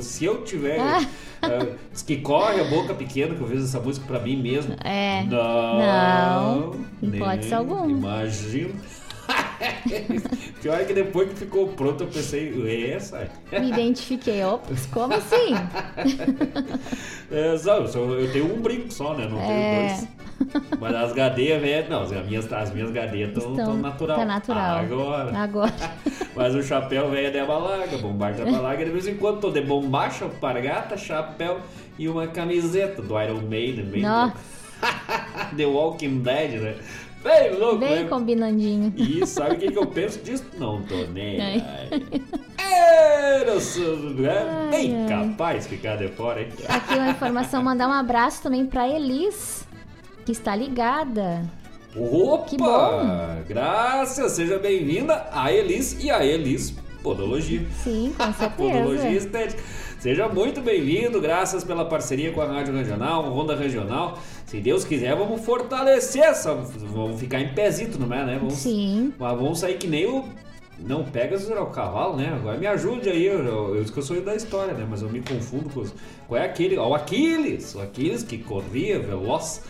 se eu tiver. Ah. eh, diz que corre a boca pequena, que eu fiz essa música pra mim mesmo. É. Não. Não, em hipótese alguma. Imagino. Pior é que depois que ficou pronto eu pensei, essa. Me identifiquei. Ops, como assim? É, só, eu tenho um brinco só, né? Não É. tenho dois. Mas as gadeias, velho, não, as minhas, as minhas gadeias estão Estão- natural. tá natural. Agora. Agora. Mas o chapéu velho é de balaga, bombarda de balaga. De vez em quando tô de bombacha, pargata, chapéu e uma camiseta do Iron Maiden. Nossa. The Walking Dead, né? Bem louco, Bem né? combinandinho. E sabe o que, que eu penso disso? Não tô nem Ai. aí. Era só- é bem ai. capaz de ficar de fora, hein? Aqui uma informação, mandar um abraço também pra Elis, que está ligada. Opa! Que bom. Graças, seja bem-vinda a Elis e a Elis Podologia. Sim, com Podologia certeza. Estética. Seja muito bem-vindo, graças pela parceria com a Rádio Regional, Ronda Regional. Se Deus quiser, vamos fortalecer essa. Vamos ficar em pezito, não é, né? Vamos, Sim. Mas vamos sair que nem o. Não, Pegasus era o cavalo, né? Agora me ajude aí, eu, eu, eu disse que eu sou da história, né? Mas eu me confundo com os. Qual é aquele? Ó, o Aquiles! O Aquiles que corria, veloz.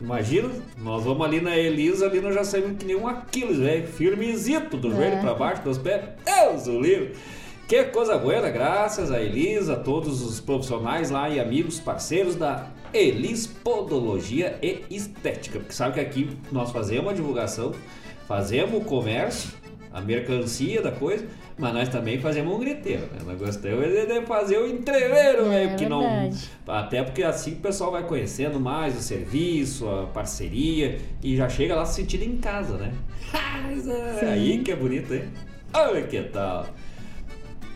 Imagina, nós vamos ali na Elisa, ali nós já saímos que nem um Aquiles, velho. Firmezito, do É. joelho pra baixo, dos pés. Deus o livre! Que coisa boa, graças a Elisa, a todos os profissionais lá e amigos, parceiros da Elis Podologia e Estética. Porque sabe que aqui nós fazemos a divulgação, fazemos o comércio, a mercancia da coisa, mas nós também fazemos um griteiro, né? Nós gostamos de de fazer o entreveiro, É velho, que não... verdade. Até porque assim o pessoal vai conhecendo mais o serviço, a parceria e já chega lá se sentindo em casa, né? Sim. Aí que é bonito, hein? Olha que tal.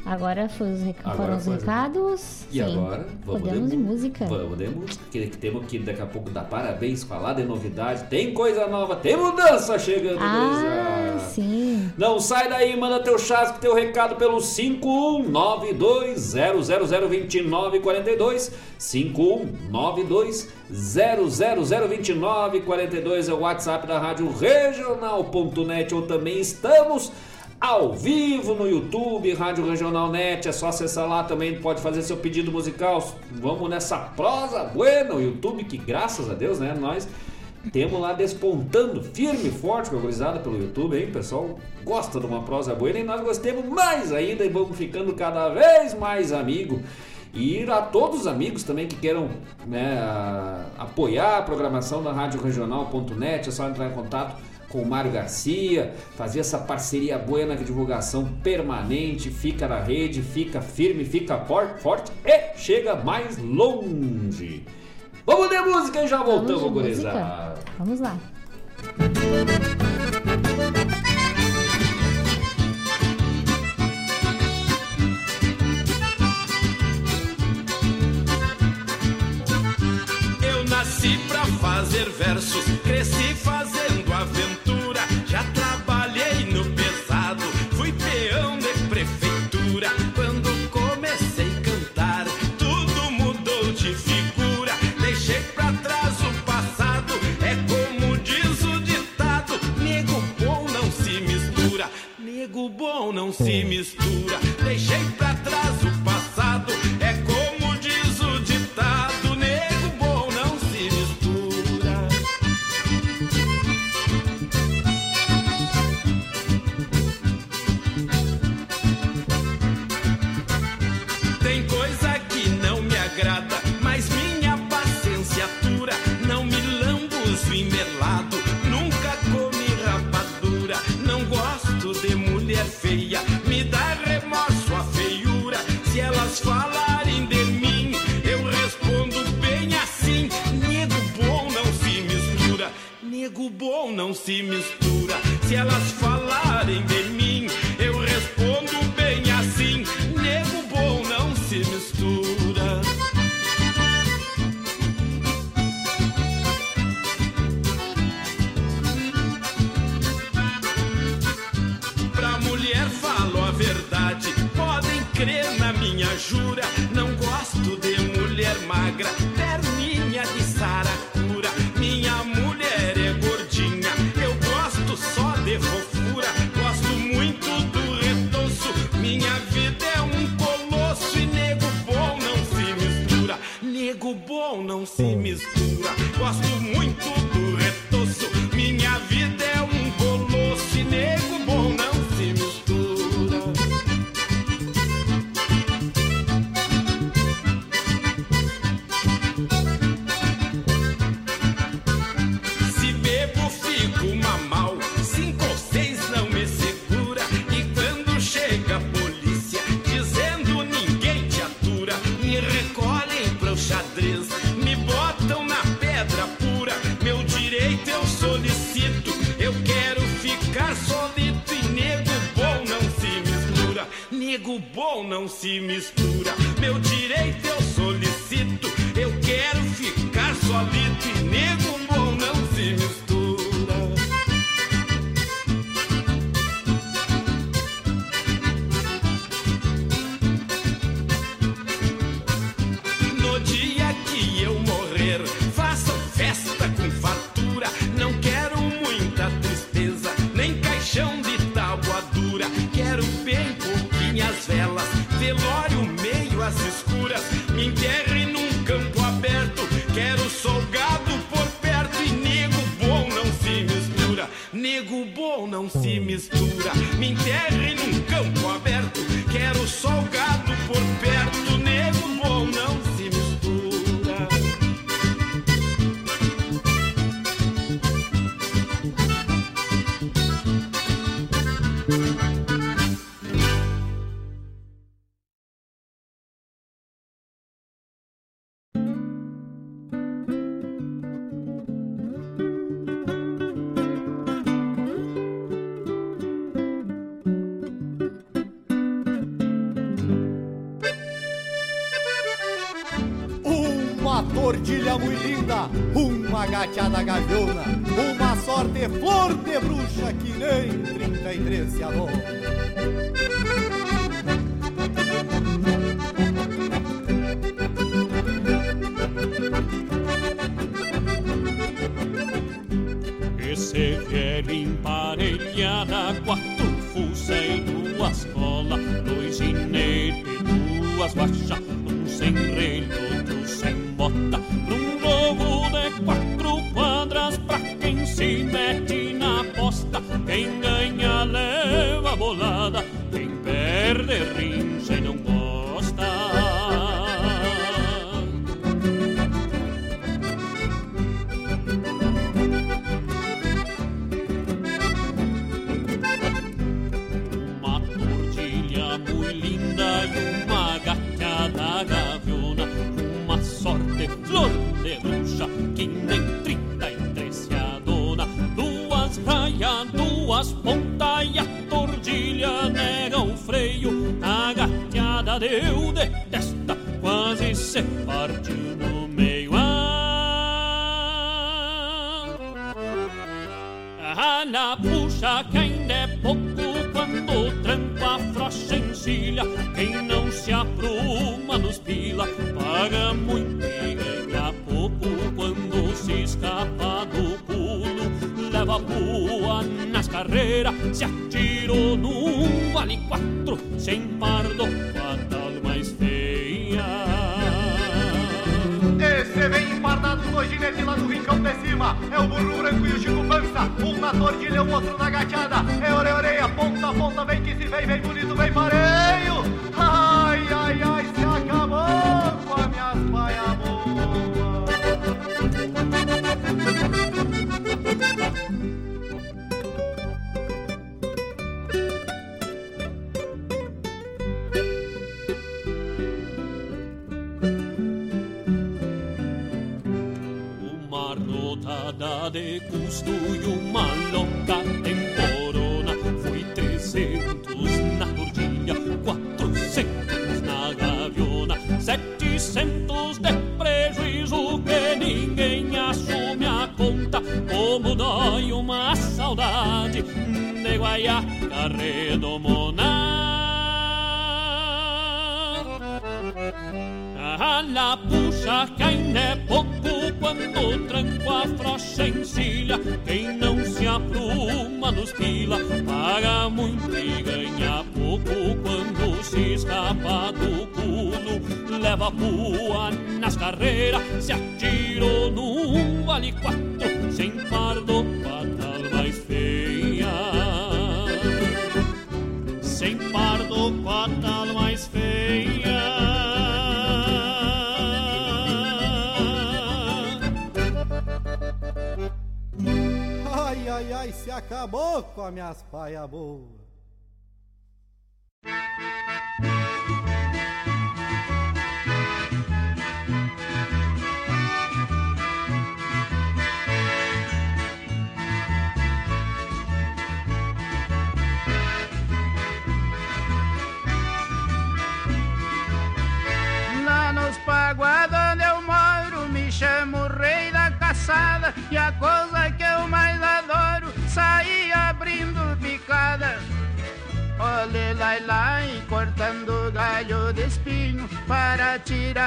Agora foi os rec- Agora foram os recados. E Sim. agora, vamos Podemos de música. Vamos de música, que, temos que daqui a pouco dar parabéns, falar de novidade. Tem coisa nova, tem mudança chegando, Ah, gurizada. sim. Não sai daí, manda teu chasque, teu recado pelo 5192-0002942. 5192-0002942 é o WhatsApp da Rádio Regional.net, ou também estamos ao vivo no YouTube, Rádio Regional Net. É só acessar lá também, pode fazer seu pedido musical. Vamos nessa prosa buena, o YouTube, que graças a Deus, né, nós temos lá despontando firme e forte com a pelo YouTube, hein? Pessoal gosta de uma prosa buena e nós gostemos mais ainda e vamos ficando cada vez mais amigos. E a todos os amigos também que queiram né, apoiar a programação da Rádio Regional.net, é só entrar em contato com o Mário Garcia, fazer essa parceria boa na divulgação permanente, fica na rede, fica firme, fica forte e chega mais longe. Vamos de música e já voltamos, gurizada. Vamos lá. Eu fazer versos,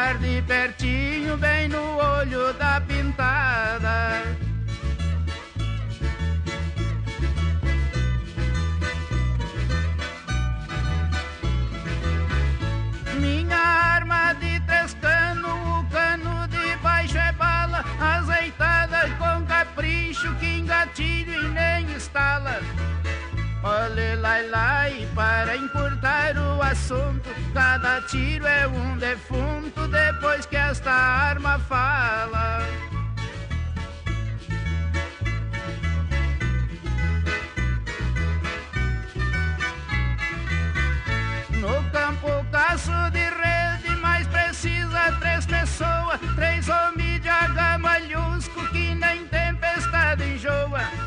tirar de pertinho, bem no olho da pintada. Minha arma de três cano, o cano de baixo é bala, azeitada com capricho, que engatilho e nem estala. Olhe lá lá e para encurtar o assunto, cada tiro é um defunto depois que esta arma fala. No campo caço de rede, mais precisa três pessoas, três homens de agamalhusco que nem tempestade enjoa.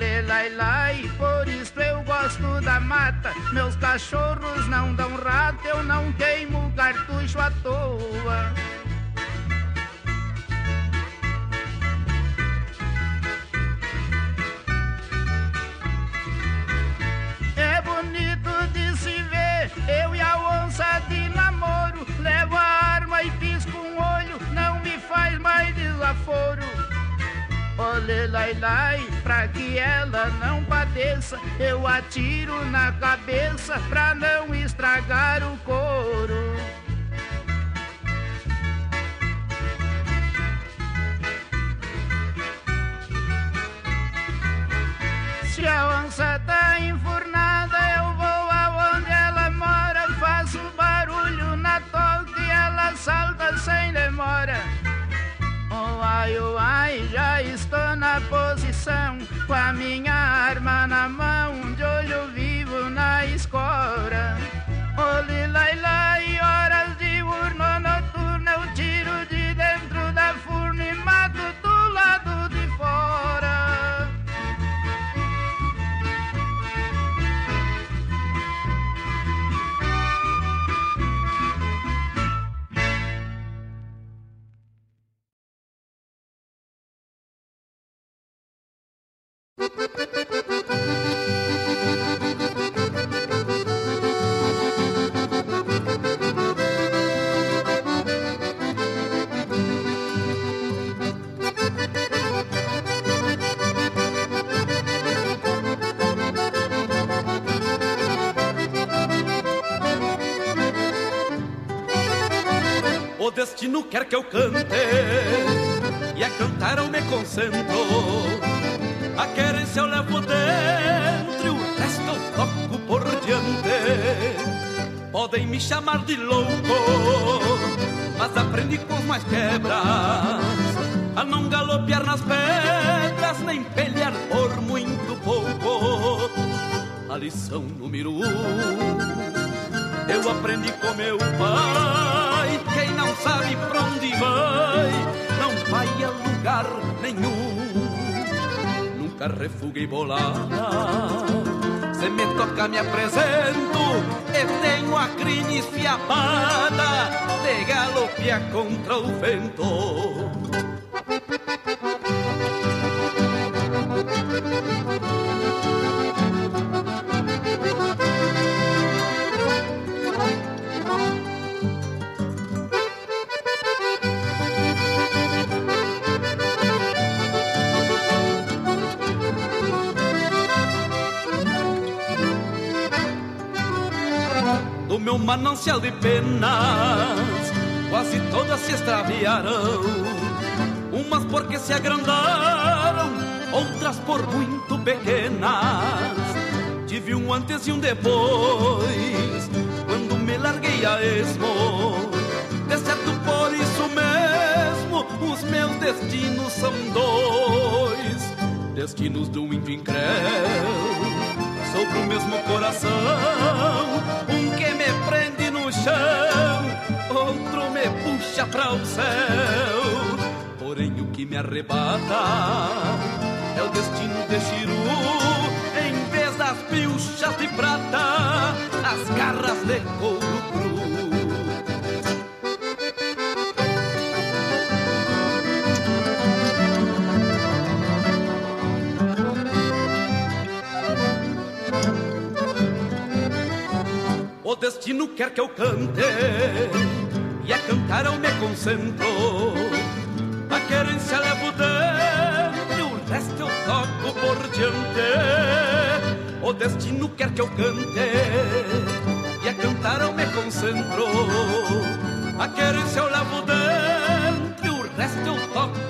Olê, lai, lai, por isso eu gosto da mata. Meus cachorros não dão rato, eu não queimo cartucho à toa. É bonito de se ver, eu e a onça de namoro. Levo a arma e pisco um olho, não me faz mais desaforo. Olê, lai, lai, pra que ela não padeça, eu atiro na cabeça pra não estragar o couro. Se a onça tá enfurnada, eu vou aonde ela mora. Faço barulho na toca e ela salta sem demora. Ai, oh, ai, já estou na posição, com a minha arma na mão, de olho vivo na escora. Olhe lá, lá, e horas de urno noturno, eu tiro de dentro da furna e mato tudo. O destino quer que eu cante E a cantar eu me concentro. A querência eu levo dentro o resto eu toco por diante. Podem me chamar de louco, mas aprendi com mais quebras a não galopear nas pedras nem pelear por muito pouco. A lição número um eu aprendi com meu pai. Quem não sabe pra onde vai, não vai a lugar nenhum. Nunca refuguei bolada. Se me toca, me apresento. E tenho a crina esfiapada de galopear contra o vento. Manancial de penas, quase todas se extraviaram. Umas porque se agrandaram, outras por muito pequenas. Tive um antes e um depois, quando me larguei a esmo. De certo por isso mesmo, os meus destinos são dois. Destinos do índio incréu sobre o mesmo coração. Chão, outro me puxa para o céu. Porém, o que me arrebata é o destino de Chiru. Em vez das pilchas de prata, as garras de couro destino quer que eu cante E a cantar eu me concentro. A querência levo dentro E o resto eu toco por diante. O destino quer que eu cante E a cantar eu me concentro. A querência eu levo dentro E o resto eu toco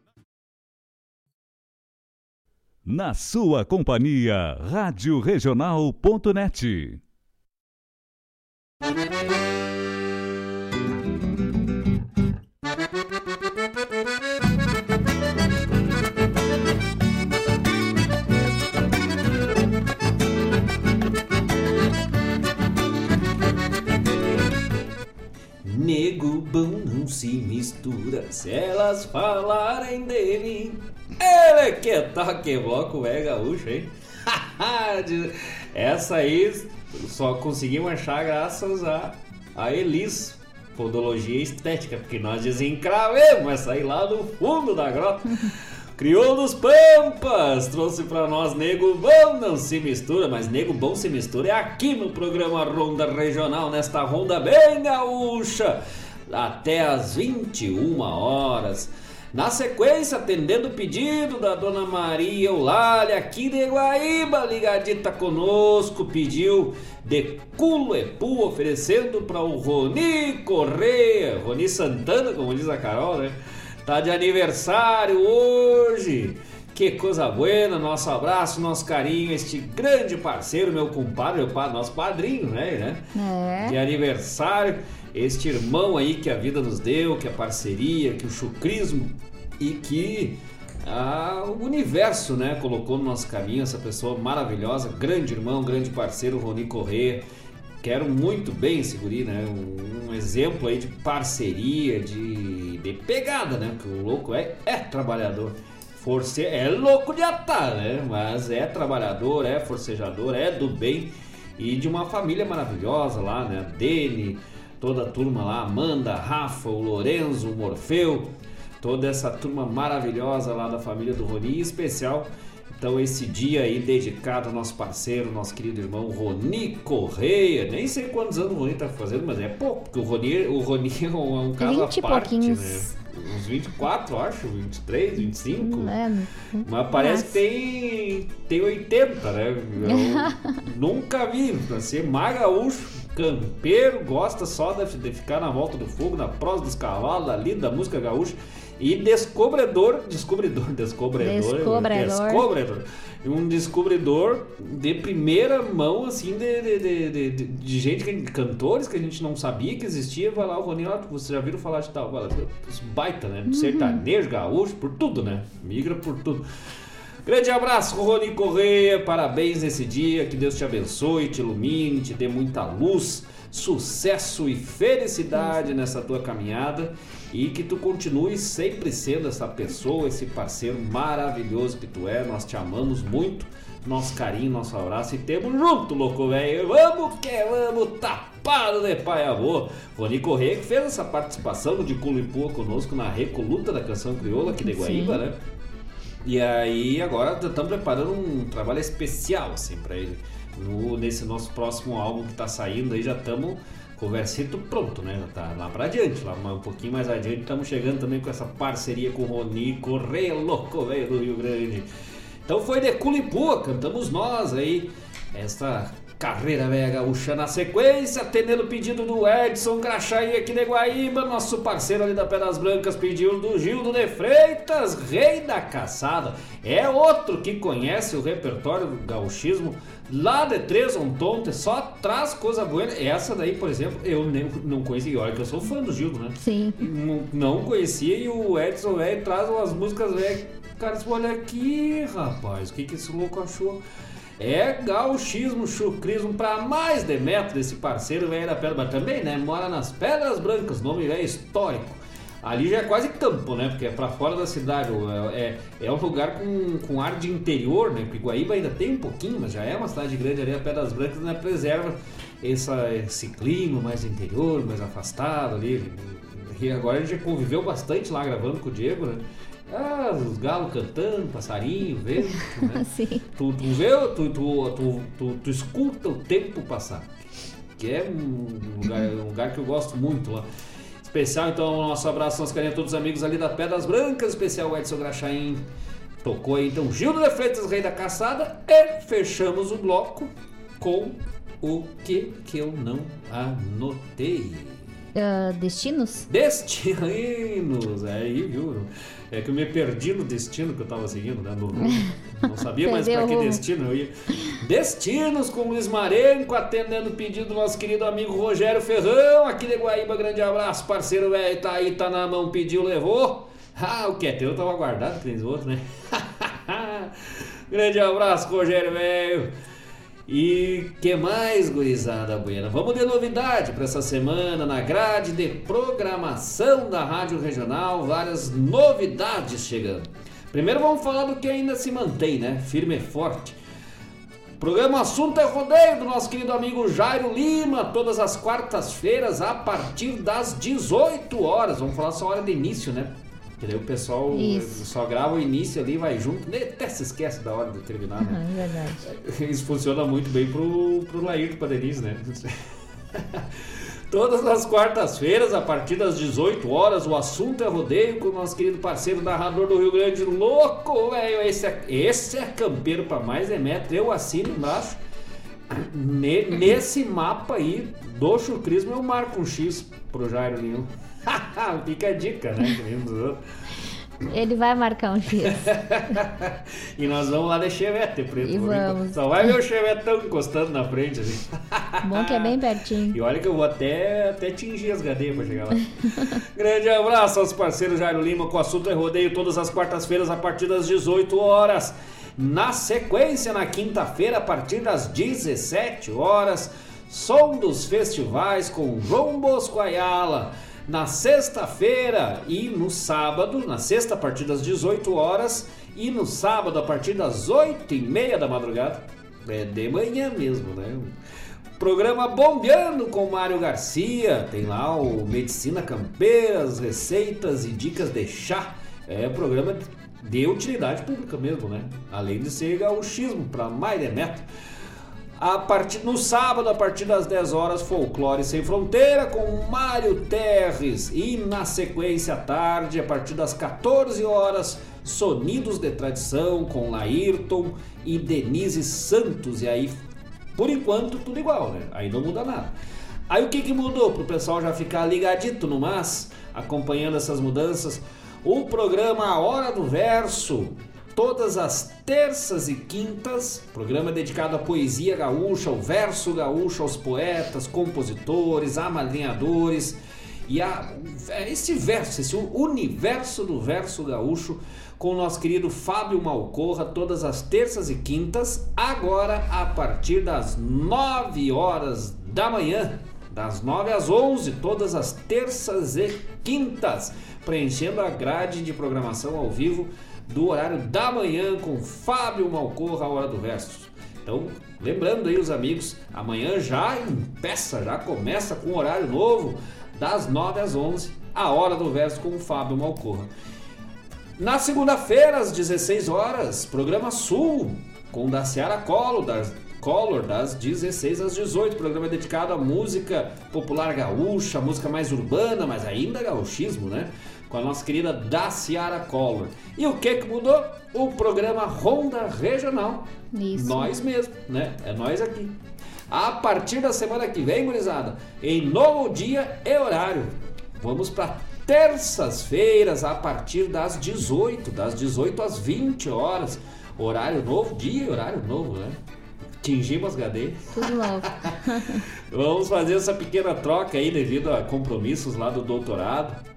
Na sua companhia, Rádio Regional.net. Nego bom não se mistura se elas falarem dele. Ele que tá que bloco é gaúcho, hein? Essa aí só conseguimos achar graças a, a Elis, Podologia Estética, porque nós desencravemos essa aí lá no fundo da grota. Crioulo dos Pampas trouxe pra nós Nego Bom não se mistura, mas Nego Bom se mistura é aqui no programa Ronda Regional, nesta ronda bem gaúcha, até às 21 horas. Na sequência, atendendo o pedido da dona Maria Eulália, aqui de Guaíba, ligadita conosco, pediu de culo e pu, oferecendo para o Roni Correia, Roni Santana, como diz a Carol, né? Tá de aniversário hoje. Que coisa boa, nosso abraço, nosso carinho, este grande parceiro, meu compadre, meu padre, nosso padrinho, né? É. De aniversário, este irmão aí que a vida nos deu, que a parceria, que o chucrismo e que ah, o universo, né, colocou no nosso caminho essa pessoa maravilhosa, grande irmão, grande parceiro, Roni Corrêa. Quero muito bem esse guri, né? Um, um exemplo aí de parceria, de, de pegada, né? Que o louco é, é trabalhador. Force, é louco de atar, né? Mas é trabalhador, é forcejador, é do bem e de uma família maravilhosa lá, né? Dele, toda a turma lá, Amanda, Rafa, o Lorenzo, o Morfeu, toda essa turma maravilhosa lá da família do Roni, em especial. Então esse dia aí dedicado ao nosso parceiro, nosso querido irmão Roni Correia. Nem sei quantos anos o Roni tá fazendo, mas é pouco, porque o Roni, o Roni é um, é um caso 20 e à parte, pouquinhos. né? Uns 24, acho, 23, 25. É, Mas parece que tem, tem 80, né? Eu nunca vi. Assim, magaúcho, campeiro, gosta só de, ficar na volta do fogo, na prosa dos cavalos, ali da música gaúcha. E descobridor, descobridor, descobridor, Descobridor. descobridor. Um descobridor de primeira mão, assim, de, de, de, de, gente, que, cantores que a gente não sabia que existia. Vai lá, o Roninho, ó, vocês já viram falar de tal? Vai lá, baita, né? Uhum. Sertanejo, gaúcho, por tudo, né? Migra por tudo. Grande abraço, Rony Correia. Parabéns nesse dia. Que Deus te abençoe, te ilumine, te dê muita luz, sucesso e felicidade nessa tua caminhada. E que tu continue sempre sendo essa pessoa, esse parceiro maravilhoso que tu é. Nós te amamos muito. Nosso carinho, nosso abraço e temos junto, louco velho. Vamos que vamos, tapado de pai avô. Rony Correia que fez essa participação de Culo e Pua conosco na Recoluta da Canção Crioula aqui de Guaíba, né? E aí agora estamos preparando um trabalho especial assim para ele. No, nesse nosso próximo álbum que tá saindo aí já estamos conversito pronto, né? Já tá lá para adiante, lá um pouquinho mais adiante estamos chegando também com essa parceria com o Roni Correia, louco velho do Rio Grande. Então foi de Culipua, cantamos nós aí esta carreira velha gaúcha na sequência, atendendo o pedido do Edson Graxaí aqui de Guaíba, nosso parceiro ali da Pedras Brancas pediu do Gildo de Freitas, rei da caçada. É outro que conhece o repertório do gauchismo lá de Três Ontonte, só traz coisa boa. Essa daí, por exemplo, eu nem, não conhecia, olha que eu sou fã do Gildo, né? Sim. Não, não conhecia e o Edson velho traz umas músicas velho. Cara, olha aqui, rapaz, o que, que esse louco achou? É gauchismo, chucrismo pra mais de metro desse parceiro velho da Pedra, também, né? Mora nas Pedras Brancas, nome velho histórico. Ali já é quase campo, né? Porque é pra fora da cidade. É, é, é um lugar com, com ar de interior, né? Porque Guaíba ainda tem um pouquinho, mas já é uma cidade grande ali. A Pedras Brancas né, preserva essa, esse clima mais interior, mais afastado ali. E agora a gente já conviveu bastante lá gravando com o Diego, né? Ah, os galos cantando, passarinho, vento, né? Sim. Tu, tu vê, tu, tu, tu, tu, escuta o tempo passar. Que é um lugar, um lugar que eu gosto muito lá. Especial, então, nosso abraço, nosso carinho a todos os amigos ali da Pedras Brancas, especial Edson Graxaim. Tocou aí, então, Gildo de Freitas, Rei da Caçada, e fechamos o bloco com o que que eu não anotei. Ah, destinos? Destinos, é aí, viu? É que eu me perdi no destino que eu tava seguindo, né? No. Não sabia mais pra que destino eu ia. Destinos com Luiz Marenco, atendendo o pedido do nosso querido amigo Rogério Ferrão, aqui de Guaíba. Grande abraço, parceiro velho. Tá aí, tá na mão, pediu, levou. Ah, o que é teu tava guardado, tem outro, né? Grande abraço, Rogério velho. E que mais, gurizada buena? Vamos de novidade para essa semana na grade de programação da Rádio Regional, várias novidades chegando. Primeiro vamos falar do que ainda se mantém, né? Firme e forte. Programa Assunto é Rodeio do nosso querido amigo Jairo Lima, todas as quartas-feiras a partir das 18 horas. Vamos falar só hora de início, né? Que daí o pessoal Isso. só grava o início ali, vai junto, nem até se esquece da hora de terminar, né? É verdade. Isso funciona muito bem pro, pro Laírto e pra Denise, né? Todas as quartas-feiras, a partir das 18 horas, o assunto é rodeio com o nosso querido parceiro narrador do Rio Grande. Louco, velho! Esse é, esse é campeiro pra mais é metro. Eu assino embaixo. Ne- nesse mapa aí do chucrismo, eu marco um X pro Jairo Lima. Fica a dica, né? Ele vai marcar um X. e nós vamos lá de Chevette, preto. E vamos. Só vai ver o Chevetão encostando na frente assim. Bom que é bem pertinho. E olha que eu vou até, até tingir as gadeias pra chegar lá. Grande abraço aos parceiros Jairo Lima, com o assunto é rodeio todas as quartas-feiras a partir das 18 horas. Na sequência, na quinta-feira, a partir das 17 horas, som dos festivais com João Bosco Ayala. Na sexta-feira e no sábado, na sexta a partir das 18 horas e no sábado a partir das 8 e meia da madrugada. É de manhã mesmo, né? Programa Bombeando com Mário Garcia. Tem lá o Medicina Campeira, as receitas e dicas de chá. É programa de utilidade pública mesmo, né? Além de ser gauchismo para mais de metro. A partir, no sábado, a partir das 10 horas, Folclore Sem Fronteira com Mário Terres. E na sequência, à tarde, a partir das 14 horas, Sonidos de Tradição com Laírton e Denise Santos. E aí, por enquanto, tudo igual, né? Aí não muda nada. Aí o que, que mudou para o pessoal já ficar ligadito no mas, acompanhando essas mudanças? O programa A Hora do Verso, todas as terças e quintas, programa dedicado à poesia gaúcha, ao verso gaúcho, aos poetas, compositores, amadrinhadores e a esse verso, esse universo do verso gaúcho com o nosso querido Fábio Malcorra, todas as terças e quintas, agora a partir das 9 horas da manhã, das 9 às 11, todas as terças e quintas, preenchendo a grade de programação ao vivo do horário da manhã com Fábio Malcorra, a hora do verso. Então, lembrando aí os amigos, amanhã já empeça, já começa com horário novo, das 9 às 11, a hora do verso com o Fábio Malcorra. Na segunda-feira, às 16 horas, programa Sul, com Daciara Collor, das, Collor, das 16 às 18. Programa dedicado à música popular gaúcha, música mais urbana, mas ainda gauchismo, né? Com a nossa querida Daciara Collor. E o que que mudou? O programa Ronda Regional. Isso. Nós mesmo, né? É nós aqui. A partir da semana que vem, gurizada, em novo dia e horário. Vamos para terças-feiras a partir das 18, das 18 às 20 horas. Horário novo, dia e horário novo, né? Tingimos HD. Tudo novo. Vamos fazer essa pequena troca aí devido a compromissos lá do doutorado.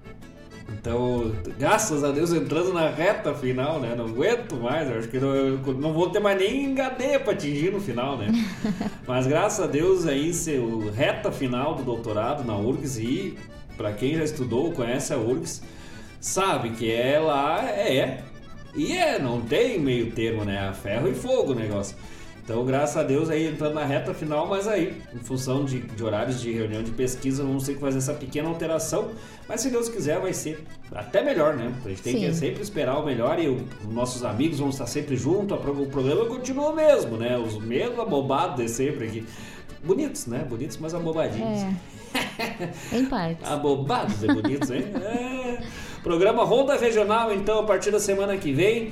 Então, graças a Deus, entrando na reta final, né? Não aguento mais, acho que não, não vou ter mais nem HD para atingir no final, né? Mas graças a Deus aí, seu reta final do doutorado na URGS e para quem já estudou, conhece a URGS, sabe que é lá, é, e é, não tem meio termo, né? É ferro e fogo o negócio. Então, graças a Deus, aí entrando na reta final, mas aí, em função de, de horários de reunião de pesquisa, vamos ter que fazer essa pequena alteração. Mas se Deus quiser, vai ser até melhor, né? A gente tem Sim. que sempre esperar o melhor e o- os nossos amigos vão estar sempre juntos. O programa continua o mesmo, né? Os mesmos abobados de sempre aqui. Bonitos, né? Bonitos, mas abobadinhos. É. Em partes. Abobados e bonitos, hein? É. Programa Ronda Regional, então, a partir da semana que vem,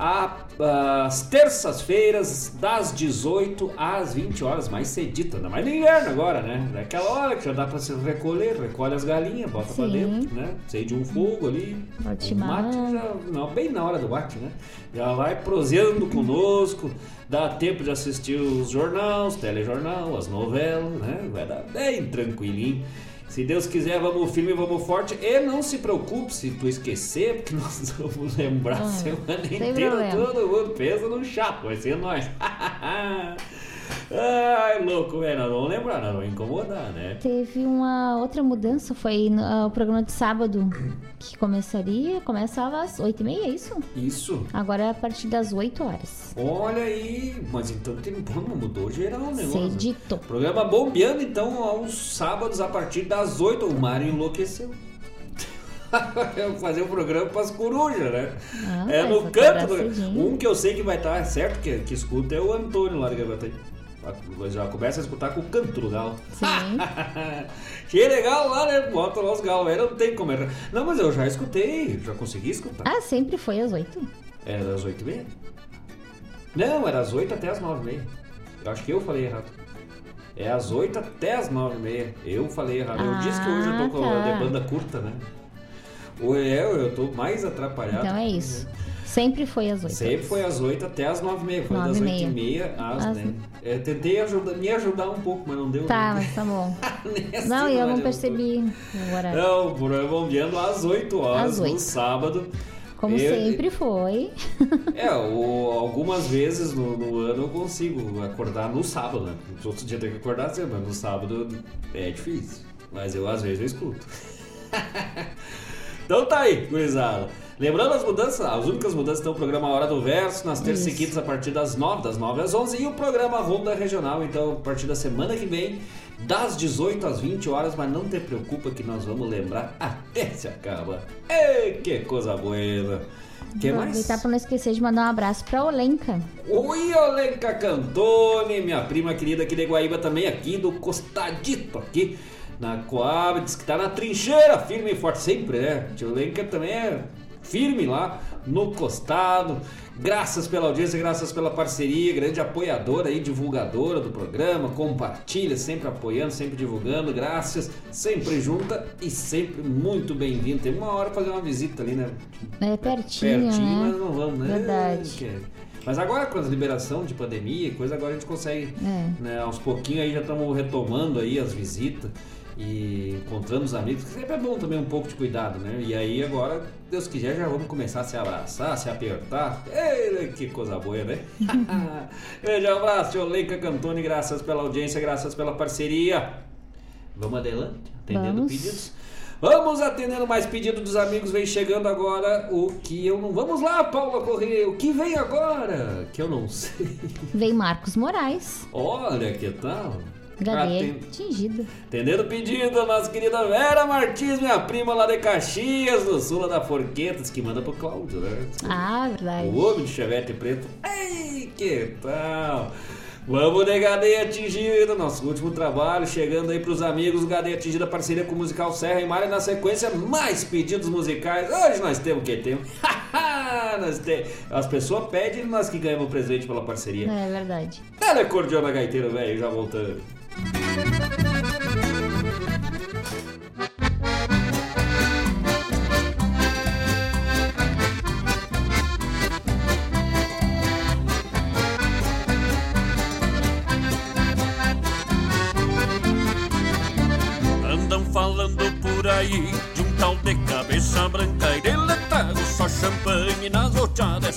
às terças-feiras, das 18 às 20 horas, mais cedito, ainda mais no inverno agora, né? Daquela hora que já dá pra se recolher, recolhe as galinhas, bota pra Sim. dentro, né? Acende um fogo ali. Bate o mate já, não, bem na hora do mate, né? Já vai proseando conosco, dá tempo de assistir os jornais, telejornal, as novelas, né? Vai dar bem tranquilinho. Se Deus quiser, vamos firme, vamos forte. E não se preocupe se tu esquecer, porque nós vamos lembrar a Ah, semana sem inteira. Todo mundo pensa no chato, vai ser nós. Ai, louco, velho. Nós vamos lembrar, nós vamos incomodar, né? Teve uma outra mudança, foi no- ah, o programa de sábado, que começaria, começava às 8h30, é isso? Isso. Agora é a partir das 8 horas. Olha aí, mas então tem, mudou geral o negócio. Cedito. Programa bombeando então aos sábados a partir das 8. O Mário enlouqueceu. eu fazer um programa para as corujas, né? Ah, é no canto. do-. Um que eu sei que vai estar certo, que, que escuta é o Antônio lá de Gravataí. Já começa a escutar com o canto do galo. Sim. que legal lá, né? Bota lá os galos. Aí não tem como errar. Não, mas eu já escutei, já consegui escutar. Ah, sempre foi às oito? Era às 8 e meia? Não, era às 8 até às 9 e meia. Eu acho que eu falei errado. É às 8 até às 9 e meia. Eu falei errado. eu disse que hoje eu tô com Ah, a tá. de banda curta, né? Ou é, eu tô mais atrapalhado. Então é isso. Sempre foi às oito. Sempre foi às 8 até às 9 e meia. Foi Nove das e 8 e meia. às Às- 10. É, tentei ajudar, me ajudar um pouco, mas não deu. Tá, né? mas tá bom. Não, eu não percebi o horário. Não, o programa bombeando às 8 horas Às no oito. sábado. Como Eu- sempre foi. É, o- algumas vezes no, no ano eu consigo acordar no sábado, né? Nos outros dias tem que acordar cedo, mas no sábado é difícil. Mas eu às vezes eu escuto. então tá aí, gurizada. Lembrando as mudanças, as únicas mudanças estão o programa Hora do Verso, nas terças e quintas a partir das 9, das 9 às 11, e o programa Ronda Regional, então a partir da semana que vem, das 18 às 20 horas, mas não te preocupa que nós vamos lembrar até se acaba. Ei, que coisa boa! Que Vou mais? aproveitar pra não esquecer de mandar um abraço pra Olenka. Oi, Olenka Cantone, minha prima querida aqui de Guaíba também, aqui do Costadito, aqui na Coab, diz que tá na trincheira, firme e forte, sempre, né? Tia Olenka também é firme lá no costado. Graças pela audiência, graças pela parceria, grande apoiadora aí, divulgadora do programa, compartilha, sempre apoiando, sempre divulgando, graças, sempre junta e sempre muito bem-vindo. Tem uma hora fazer uma visita ali, né? É pertinho, Pertinho, né? mas não vamos, né? Verdade. Que- Mas agora com a liberação de pandemia e coisa, agora a gente consegue, É. né, aos pouquinhos aí já estamos retomando aí as visitas e encontrando os amigos, que sempre é bom também um pouco de cuidado, né? E aí agora, Deus quiser, já vamos começar a se abraçar, se apertar. Ei, que coisa boa, né? Grande abraço, tio Leica Cantone, graças pela audiência, graças pela parceria. Vamos adelante, atendendo Vamos. pedidos. Vamos atendendo mais pedido dos amigos. Vem chegando agora o que eu não. Vamos lá, Paula Corrêa. O que vem agora? Que eu não sei. Vem Marcos Moraes. Olha que tal. Gadeia Aten- atingida. Atendendo o pedido, nossa querida Vera Martins, minha prima lá de Caxias, do sul lá da Forquetas, que manda pro Cláudio, né? Ah, verdade. O homem de chevette preto. Ei, que tal? Vamos de Gadeia Atingida, nosso último trabalho, chegando aí pros amigos, Gadeia Atingida, parceria com o Musical Serra e Mário, na sequência, mais pedidos musicais. Hoje nós temos o que temos? nós tem... As pessoas pedem nós que ganhamos o presente pela parceria. É verdade. Ela é cordiona gaiteiro, velho, já voltando. Andam falando por aí de um tal de cabeça branca e deletado só champanhe nas roteadas,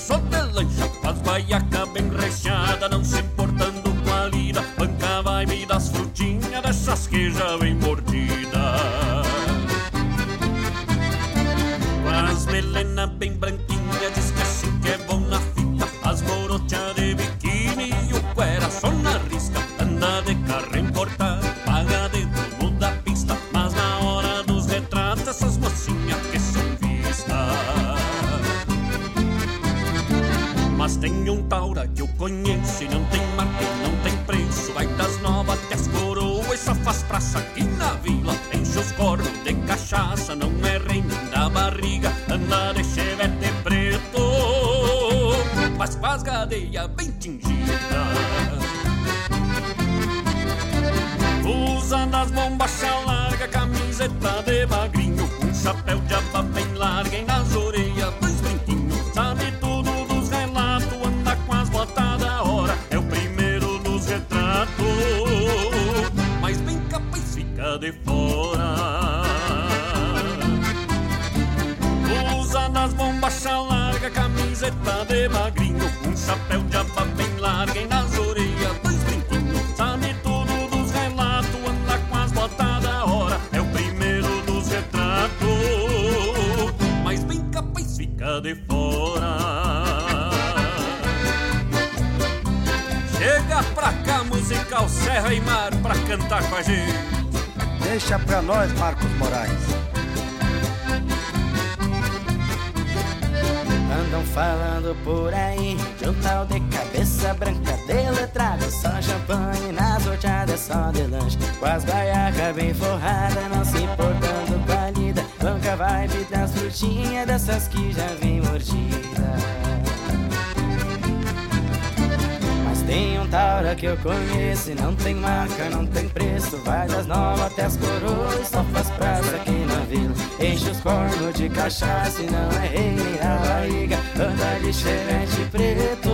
que eu conheço e não tem marca, não tem preço. Vai das novas até as coroas, só faz praça aqui na vila. Enche os cornos de cachaça e não é rei nem a barriga. Anda de xerete preto.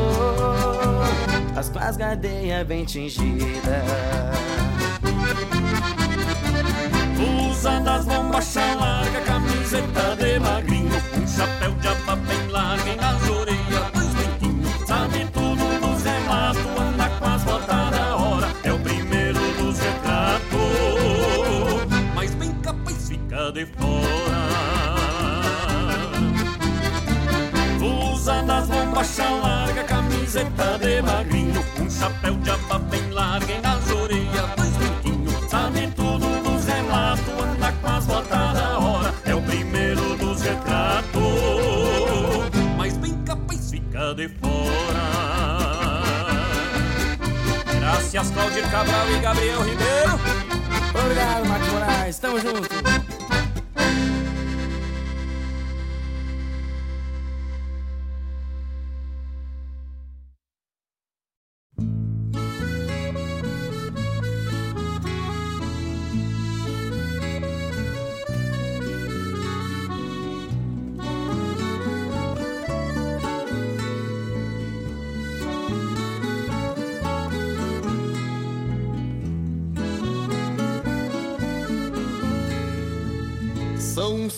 As com as gadeias bem tingidas. Usa das bombachas larga, camiseta de magrinho. Um chapéu de aba bem larga bombachas larga, camiseta de magrinho. Um chapéu de aba bem larga e nas orelhas dois brinquinhos Sabe tudo dos relatos, anda com as botas da hora. É o primeiro dos retratos. Mas bem capaz fica de fora. Graças Claudir Cabral e Gabriel Ribeiro. Obrigado, Marcos Moraes, tamo junto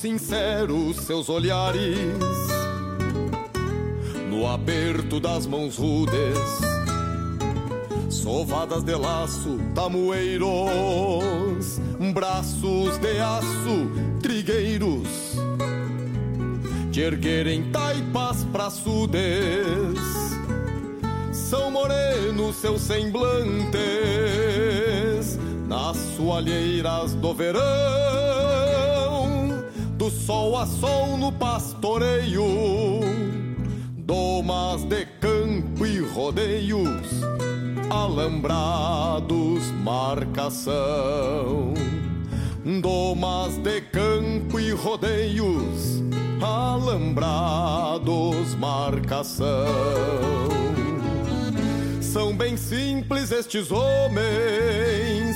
sinceros seus olhares no aperto das mãos rudes, sovadas de laço, tamoeiros, braços de aço, trigueiros, de erguerem taipas praçudes. São morenos seus semblantes nas soalheiras do verão sol a sol no pastoreio, domas de campo e rodeios, alambrados, marcação. Domas de campo e rodeios, alambrados, marcação. São bem simples estes homens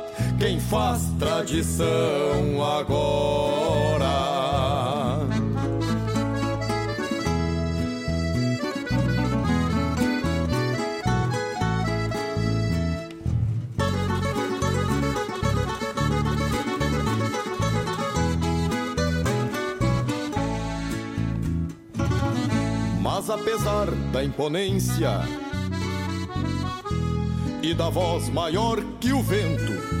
Quem faz tradição agora. Mas apesar da imponência e da voz maior que o vento,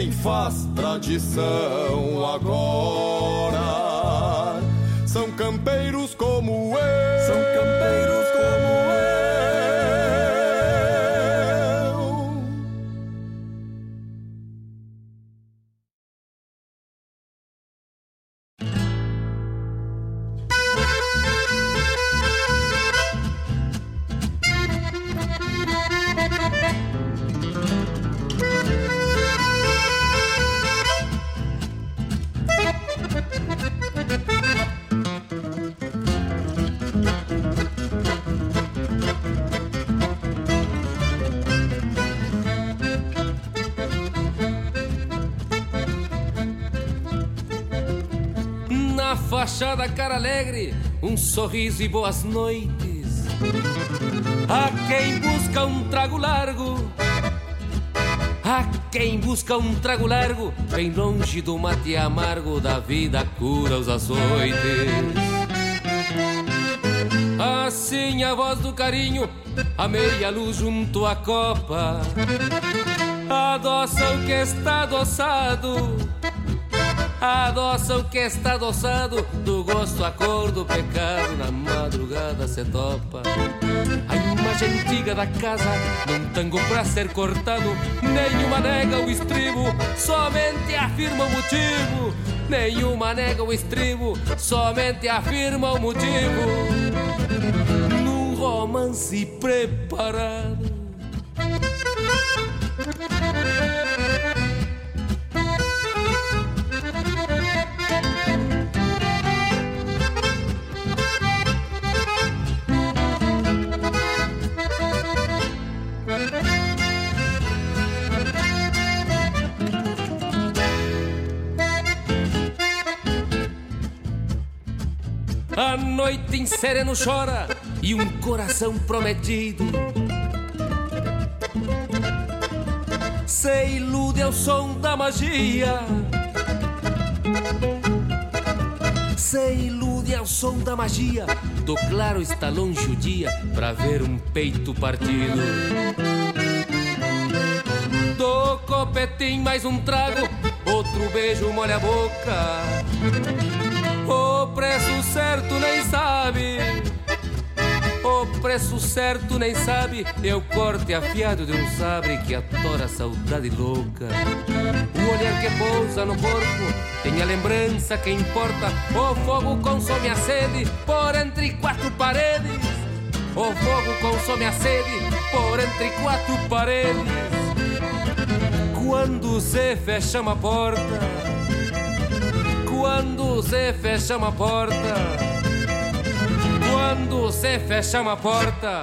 quem faz tradição agora são campeiros Fachada cara alegre, um sorriso e boas noites. A quem busca um trago largo, a quem busca um trago largo, bem longe do mate amargo da vida cura os açoites. Assim a voz do carinho, a meia luz junto à copa, adoça o que está adoçado Adoça o que está adoçado Do gosto a cor do pecado Na madrugada se topa. A imagem antiga da casa Num tango pra ser cortado Nenhuma nega o estribo Somente afirma o motivo. Nenhuma nega o estribo Somente afirma o motivo. Num romance preparado A noite em sereno chora e um coração prometido se ilude ao som da magia. Se ilude ao som da magia. Do claro está longe o dia pra ver um peito partido. Do copetim mais um trago, outro beijo molha a boca. Preço certo nem sabe. O preço certo nem sabe. É o corte afiado de um sabre que atora a saudade louca. O olhar que pousa no corpo tem a lembrança que importa. O fogo consome a sede por entre quatro paredes. O fogo consome a sede por entre quatro paredes. Quando se fecha uma porta quando se fecha uma porta, quando se fecha uma porta.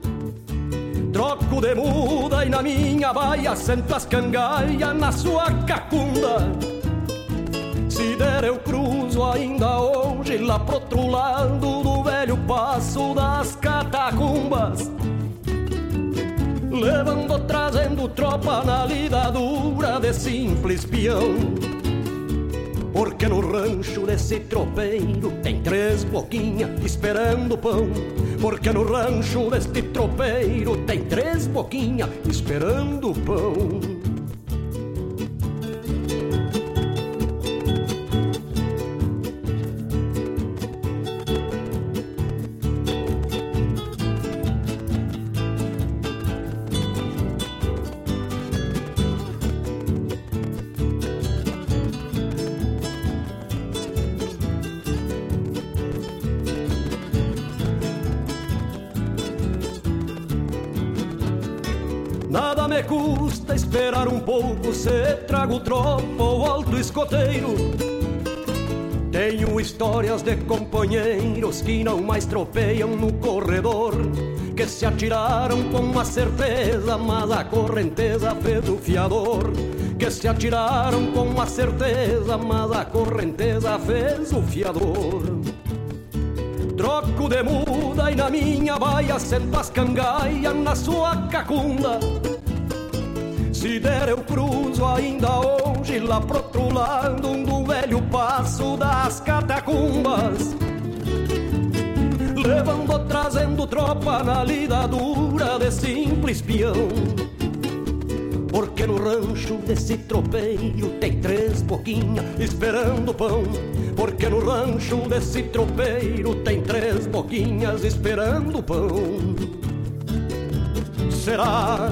Troco de muda e na minha baia sento as cangaias na sua cacunda. Se der eu cruzo ainda hoje lá pro outro lado do velho passo das catacumbas Levando, trazendo tropa na lida dura de simples peão Porque no rancho desse tropeiro tem três boquinhas esperando pão. Porque no rancho deste tropeiro tem três boquinhas esperando pão Se trago tropa ou alto escoteiro. Tenho histórias de companheiros Que não mais tropeiam no corredor Que se atiraram com uma certeza Mas a correnteza fez o fiador. Que se atiraram com uma certeza Mas a correnteza fez o fiador. Troco de muda e na minha baia sento as cangaias na sua cacunda. Se der eu cruzo ainda hoje lá pro outro lado do velho passo das catacumbas. Levando, trazendo tropa na lida dura de simples peão. Porque no rancho desse tropeiro tem três boquinhas esperando pão. Porque no rancho desse tropeiro tem três boquinhas esperando pão. Será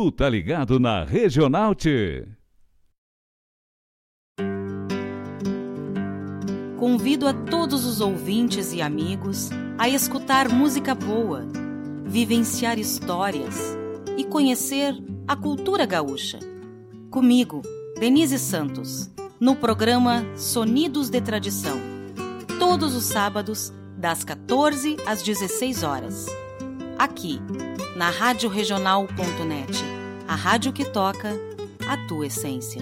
Tu tá ligado na Regional. Convido a todos os ouvintes e amigos a escutar música boa, vivenciar histórias e conhecer a cultura gaúcha. Comigo, Denise Santos, no programa Sonidos de Tradição. Todos os sábados, das 14 às 16 horas. Aqui, na Rádio Regional.net, a rádio que toca a tua essência.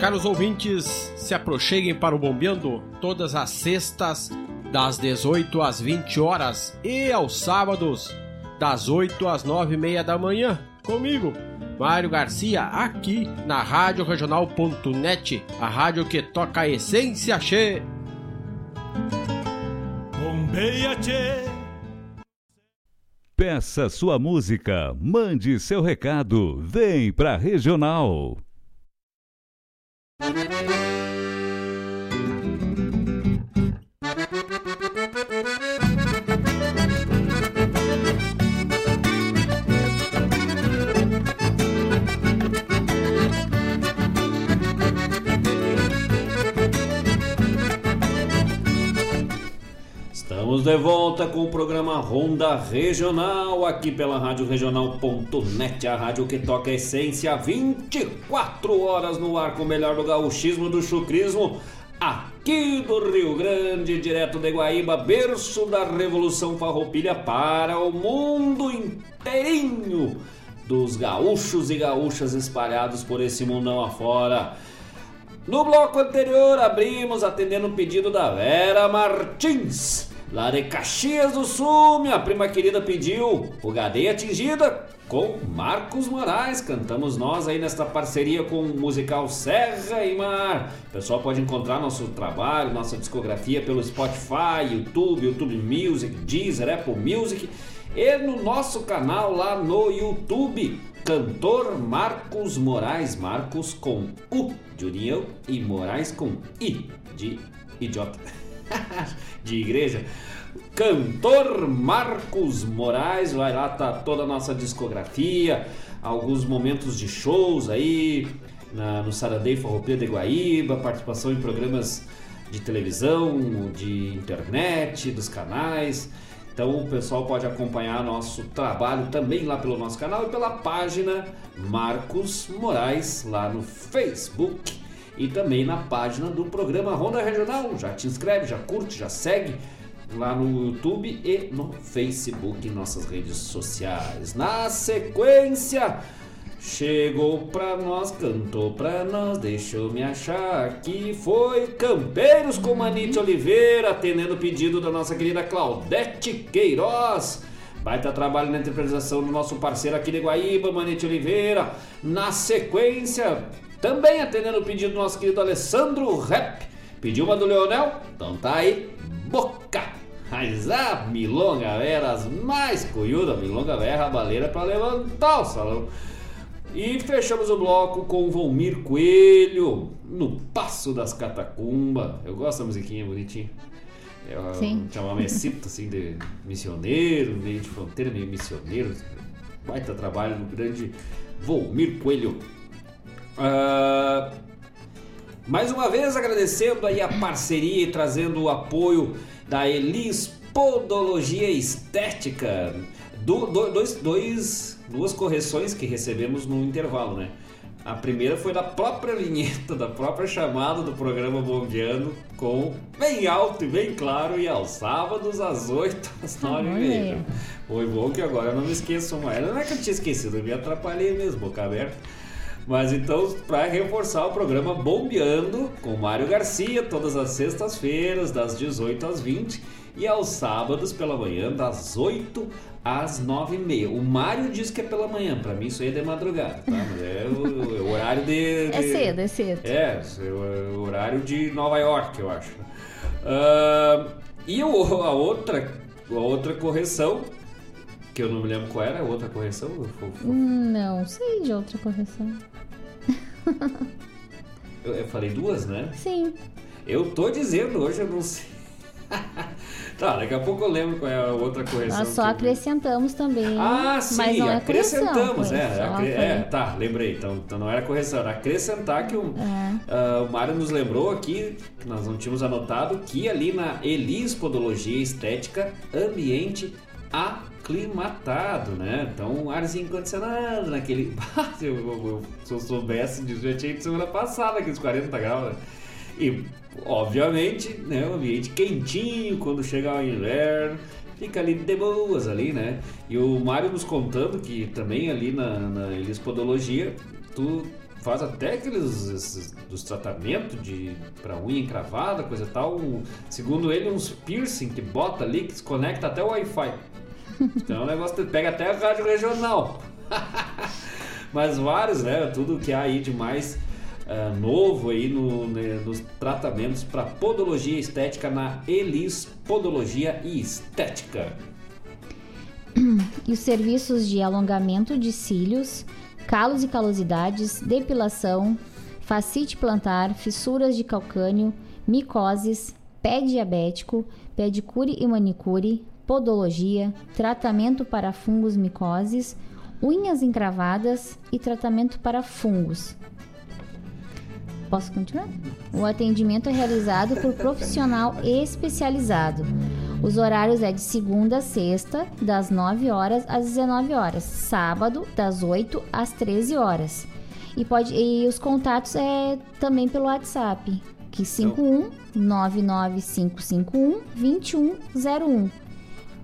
Caros ouvintes, se aproxeguem para o Bombeando todas as sextas, das 18 às 20 horas e aos sábados, das 8 às 9 e meia da manhã, comigo, Mário Garcia, aqui na Rádio Regional.net, a rádio que toca a essência che. Bombeia che. Peça sua música, mande seu recado, vem pra Regional. De volta com o programa Ronda Regional, aqui pela Rádio Regional.net, a rádio que toca a essência 24 horas no ar com o melhor do gauchismo do chucrismo, aqui do Rio Grande, direto de Guaíba, berço da Revolução Farroupilha para o mundo inteirinho dos gaúchos e gaúchas espalhados por esse mundão afora. No bloco anterior, abrimos atendendo o pedido da Vera Martins, lá de Caxias do Sul. Minha prima querida pediu o Gadeia Atingida com Marcos Moraes. Cantamos nós aí nesta parceria com o musical Serra e Mar. O pessoal pode encontrar nosso trabalho, nossa discografia pelo Spotify, YouTube, YouTube Music, Deezer, Apple Music e no nosso canal lá no YouTube. Cantor Marcos Moraes, Marcos com U de União e Moraes com I de idiota, de igreja. Cantor Marcos Moraes, vai lá, tá toda a nossa discografia, alguns momentos de shows aí, na, no Saradei Farroupilha de Guaíba, participação em programas de televisão, de internet, dos canais. Então o pessoal pode acompanhar nosso trabalho também lá pelo nosso canal e pela página Marcos Moraes lá no Facebook e também na página do programa Ronda Regional. Já te inscreve, já curte, já segue lá no YouTube e no Facebook, em nossas redes sociais. Na sequência, chegou pra nós, cantou pra nós, deixou me achar que foi Campeiros com Manite Oliveira, atendendo o pedido da nossa querida Claudete Queiroz. Baita trabalho na interpretação do nosso parceiro aqui de Guaíba, Manite Oliveira. Na sequência, também atendendo o pedido do nosso querido Alessandro Rep. Pediu uma do Leonel? Então tá aí, boca! Mas a milonga vera, as mais cuiuda, milonga vera, a baleira pra levantar o salão. E fechamos o bloco com o Volmir Coelho, no Passo das Catacumbas. Eu gosto da musiquinha bonitinha. É Sim. Mecita assim de missioneiro, meio de fronteira, meio missioneiro. Baita trabalho no grande Volmir Coelho. Ah, mais uma vez agradecendo aí a parceria e trazendo o apoio da Elis Podologia Estética. Do, do- dois, dois, duas correções que recebemos no intervalo, né? A primeira foi da própria vinheta, da própria chamada do programa Bombeando, com bem alto e bem claro, e aos sábados às 8 às 9 e meia. Foi bom que agora eu não me esqueço mais. Não é que eu tinha esquecido, eu me atrapalhei mesmo, boca aberta. Mas então, para reforçar o programa Bombeando com Mário Garcia, todas as sextas-feiras, das 18 às 20 e aos sábados pela manhã, das 8 às 9 e meia. O Mário diz que é pela manhã, para mim isso aí é de madrugada, tá? Mas é o, é o horário de, É de- cedo, é cedo. É, é o horário de Nova York, eu acho. Ah, e a outra, a outra correção, que eu não me lembro qual era, a outra correção, Não, sei de outra correção. eu, eu falei duas, né? Sim. Eu tô dizendo hoje, eu não sei. tá, daqui a pouco eu lembro qual é a outra correção. Nós só eu- acrescentamos também. Ah, sim, mas não é acrescentamos, correção, é, foi- é, tá, lembrei, então, então não era correção, era acrescentar que o, É. ah, o Mário nos lembrou aqui, que nós não tínhamos anotado, que ali na Elis Podologia Estética, ambiente aclimatado, né? Então, um arzinho condicionado naquele... se, eu, eu- se eu soubesse disso, já tinha ido semana passada, aqueles 40 graus, né? E, obviamente, né, um ambiente quentinho quando chega o inverno, fica ali de boas ali, né? E o Mário nos contando que também ali na, na Elis Podologia, tu faz até aqueles esses- dos tratamentos de para unha encravada, coisa tal. Um- segundo ele, uns piercing que bota ali que se conecta até o Wi-Fi. Então o negócio que pega até a rádio regional. Mas vários, né? Tudo que há aí de mais ah, novo aí no- né, nos tratamentos para podologia estética na Elis Podologia e Estética. e os serviços de alongamento de cílios, calos e calosidades, depilação, facite plantar, fissuras de calcânio, micoses, pé diabético, pedicure e manicure, podologia, tratamento para fungos micoses, unhas encravadas e tratamento para fungos. Posso continuar? O atendimento é realizado por profissional especializado. Os horários é de segunda a sexta, das 9 horas às 19 horas, sábado das 8 às 13 horas. E pode e os contatos é também pelo WhatsApp, que 51 99551 2101.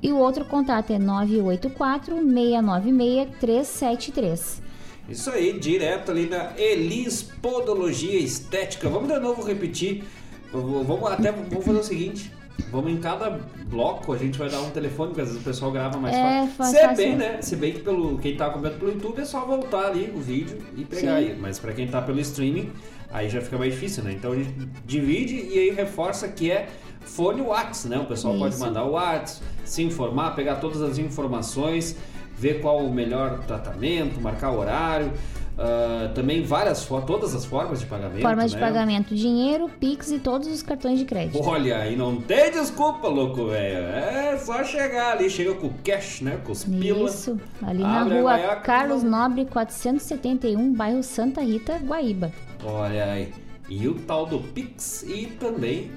E o outro contato é 984 696 373. Isso aí, direto ali na Elis Podologia Estética. Vamos de novo repetir. Vamos até vamos fazer o seguinte. Vamos em cada bloco, a gente vai dar um telefone, porque às vezes o pessoal grava mais É, fácil. Se bem, né? Se bem que pelo, quem tá acompanhando pelo YouTube é só voltar ali o vídeo e pegar Sim. aí. Mas pra quem tá pelo streaming, aí já fica mais difícil, né? Então a gente divide e aí reforça que é fone Whats, né? O pessoal pode Isso. mandar o Whats, se informar, pegar todas as informações, ver qual o melhor tratamento, marcar horário. Ah, também várias todas as formas de pagamento. Formas de né? pagamento: dinheiro, Pix e todos os cartões de crédito. Olha, aí não tem desculpa, louco, velho. É só chegar ali, chega com o cash, né? Com os pilas. Isso, ali na rua Carlos Nobre 471, bairro Santa Rita, Guaíba. Olha aí. E o tal do Pix e também.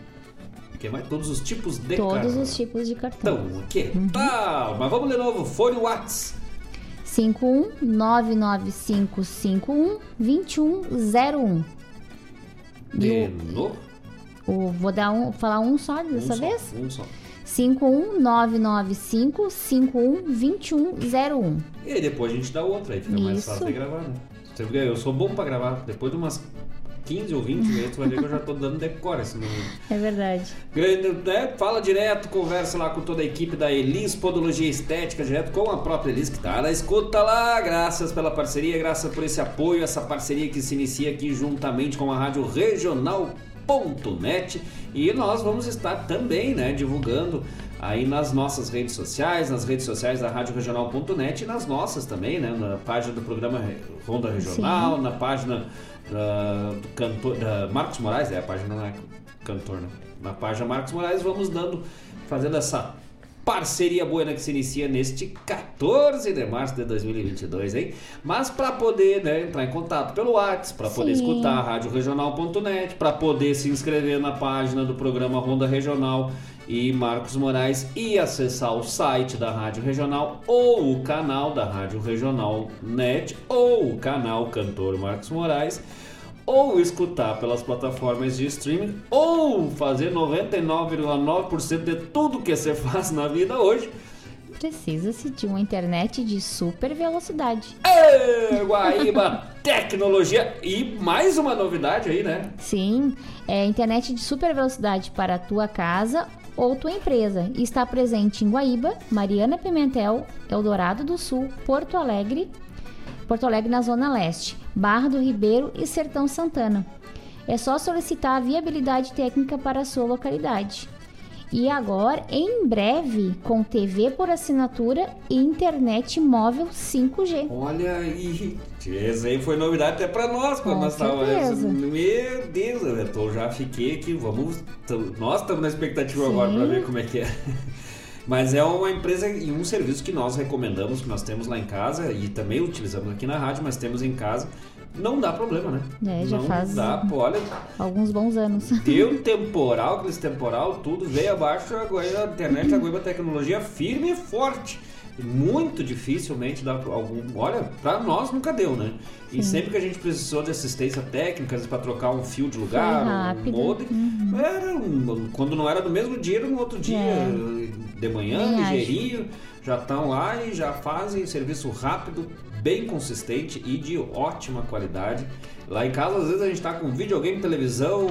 Que mais? Todos os tipos de Todos cartão. os tipos de cartão. Então, o que tal? Mas vamos de novo, fone Whats. 51 99551 2101. De novo? O, vou dar um, falar um só dessa um vez? Só, um só. 51 995 51 2101. E aí depois a gente dá outra, aí fica mais Isso. fácil de gravar, né? Eu sou bom pra gravar. Depois de umas 15 ou 20 vezes, tu vai ver que eu já tô dando decora esse número. É verdade. Grande, né? Fala direto, conversa lá com toda a equipe da Elis Podologia Estética, direto com a própria Elis que tá na escuta lá. Graças pela parceria, graças por esse apoio, essa parceria que se inicia aqui juntamente com a Rádio Regional.net e nós vamos estar também, né, divulgando aí nas nossas redes sociais, nas redes sociais da Rádio Regional.net e nas nossas também, né, na página do programa Ronda Regional, Sim. na página da, do cantor, da Marcos Moraes, é a página não é cantor, né? Na página Marcos Moraes vamos dando, fazendo essa parceria boa que se inicia neste 14 de março de 2022, hein? Mas para poder né, entrar em contato pelo WhatsApp, para poder escutar a radioregional.net, para poder se inscrever na página do programa Ronda Regional e Marcos Moraes e acessar o site da Rádio Regional ou o canal da Rádio Regional Net ou o canal Cantor Marcos Moraes ou escutar pelas plataformas de streaming ou fazer 99,9% de tudo que você faz na vida hoje. Precisa-se de uma internet de super velocidade. Ê, Guaíba Tecnologia e mais uma novidade aí, né? Sim, é internet de super velocidade para a tua casa ou tua empresa. E Está presente em Guaíba, Mariana Pimentel, Eldorado do Sul, Porto Alegre, Porto Alegre na Zona Leste, Barra do Ribeiro e Sertão Santana. É só solicitar a viabilidade técnica para a sua localidade. E agora, em breve, com TV por assinatura e internet móvel 5G. Olha aí, essa aí foi novidade até pra nós quando nós estávamos. Meu Deus, eu já fiquei aqui, vamos. Nós estamos na expectativa Sim. agora pra ver como é que é. Mas é uma empresa e um serviço que nós recomendamos, que nós temos lá em casa e também utilizamos aqui na rádio, mas temos em casa. Não dá problema, né? É, já Não faz dá, pô, olha, alguns bons anos. Deu temporal, aqueles temporal, tudo veio abaixo, agora a internet, a Goiaba Tecnologia firme e forte. Muito dificilmente dá algum. Olha, pra nós nunca deu, né? E Sim. sempre que a gente precisou de assistência técnica, pra trocar um fio de lugar, um modem, Uhum. era um- quando não era no mesmo dia, era no outro dia, É. de manhã, ligeirinho, já estão lá e já fazem serviço rápido, bem consistente e de ótima qualidade. Lá em casa, às vezes, a gente tá com videogame, televisão,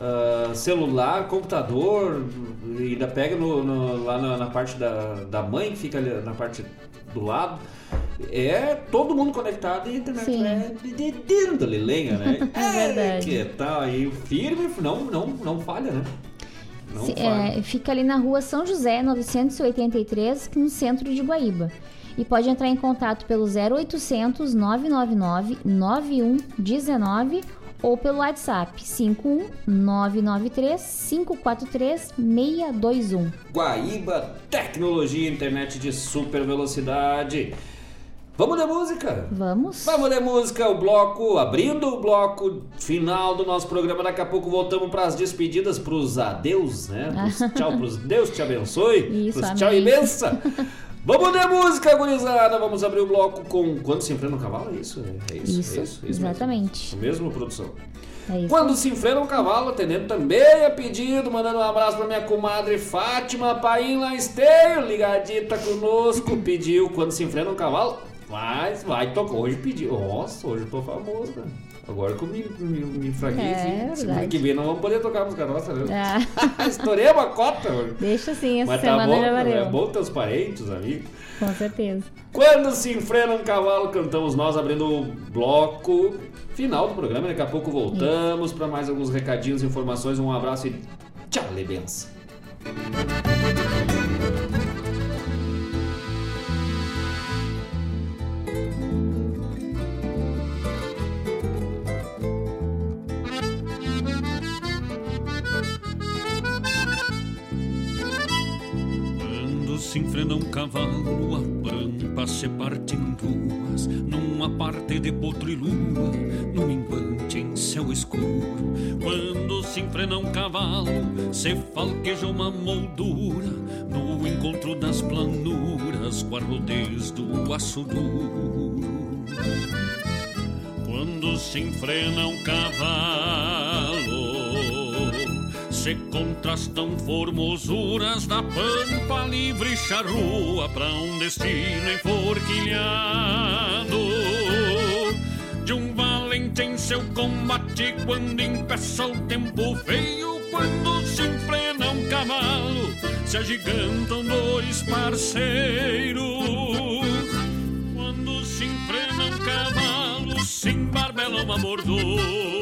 ah, celular, computador, e ainda pega no, no- lá na, na parte da, da mãe, que fica ali na parte do lado. É todo mundo conectado e a internet Sim. é de- de- dentro da lenha, né? É verdade. Que tal aí, firme, não, não, não falha, né? Não Se- falha. é, fica ali na rua São José, 983, no centro de Guaíba. E pode entrar em contato pelo 0800 999 9119 ou pelo WhatsApp 51 993 543 621. Guaíba Tecnologia, internet de super velocidade. Vamos de música? Vamos. Vamos de música, o bloco, abrindo o bloco final do nosso programa. Daqui a pouco voltamos para as despedidas, para os adeus, né? Pros tchau, pros Deus te abençoe. Isso, pros tchau amém. e benção. Vamos de música, gurizada. Vamos abrir o bloco com Quando se enfrena um cavalo, é isso? É, é isso, Isso, é isso, é isso exatamente. mesmo. Mesmo, produção. É isso. Quando se enfrena um cavalo, atendendo também a pedido, mandando um abraço pra minha comadre Fátima, Paim lá Esteio, ligadita conosco, pediu quando se enfrena um cavalo, mas vai tocar. Hoje pediu. Nossa, hoje eu tô famoso, cara. Agora que eu me, me, fraguei, É, assim. Semana que vem não vamos poder tocar música nossa, né? Ah. Estourei uma cota hoje. Deixa assim, essa Mas tá semana bom, já valeu. é bom teus parentes, amigos. Com certeza. Quando se enfrena um cavalo, cantamos nós abrindo o bloco final do programa. Daqui a pouco voltamos para mais alguns recadinhos, informações. Um abraço e tchau, benção. Enfrena um cavalo, a pampa se parte em duas, numa parte de potro e lua, num minguante em céu escuro. Quando se enfrena um cavalo, se falqueja uma moldura, no encontro das planuras, com a rodez do aço duro. Quando se enfrena um cavalo, se contrastam formosuras da pampa livre charrua para um destino enforquilhado. De um valente em seu combate, quando impeça o tempo feio, quando se enfrena um cavalo, se agigantam dois parceiros. Quando se enfrena um cavalo, se embarbela uma mordona.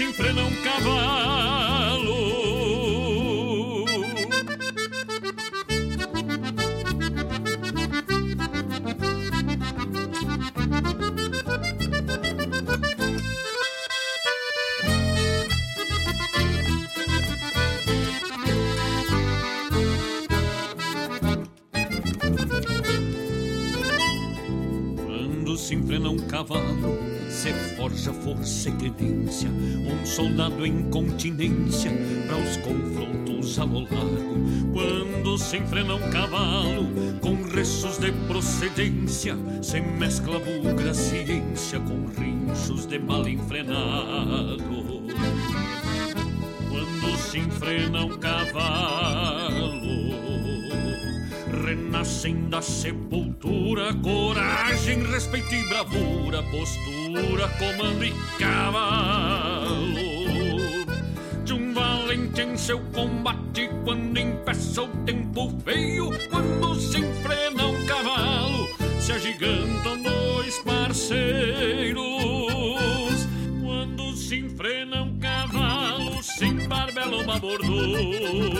se enfrena um cavalo. Quando se enfrena um cavalo, se forja força e credência, um soldado em continência para os confrontos a lo largo. Quando se enfrena um cavalo, com restos de procedência, se mescla bugra ciência com rinchos de mal enfrenado. Quando se enfrena um cavalo, renascem da sepultura coragem, respeito e bravura, postura, comando e cavalo. De um valente em seu combate, quando impeça o tempo feio, quando se enfrena um cavalo, se agigantam dois parceiros. Quando se enfrena um cavalo, se embarbela uma bordona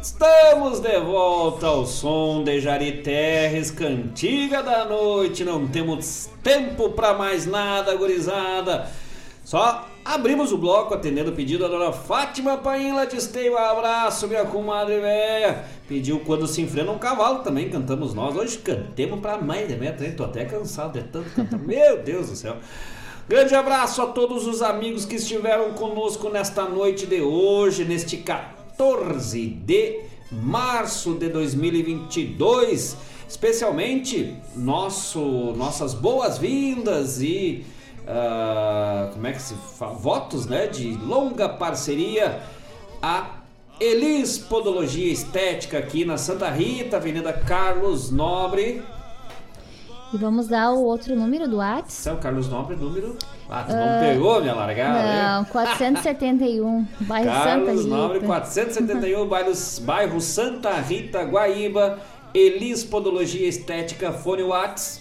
Estamos de volta ao som de Jari Terres, cantiga da noite. Não temos tempo para mais nada, gurizada. Só abrimos o bloco atendendo o pedido da dona Fátima Painla de Esteio. Abraço, minha comadre. Pediu quando se enfrena um cavalo também, cantamos nós. Hoje cantemos para mais de hein? Tô até cansado de tanto cantar. Meu Deus do céu. Grande abraço a todos os amigos que estiveram conosco nesta noite de hoje, neste 14 de março de 2022. Especialmente nosso, nossas boas-vindas e ah, como é que se fala? votos né, de longa parceria a Elis Podologia Estética aqui na Santa Rita, Avenida Carlos Nobre. E vamos dar o outro número do WhatsApp. É o Carlos Nobre, número. Ah, tu Ah, não pegou minha largada? né? Não, 471, bairro Santa Carlos Rita. Nobre, 471, bairro, bairro Santa Rita, Guaíba. Elis Podologia Estética, fone Whats.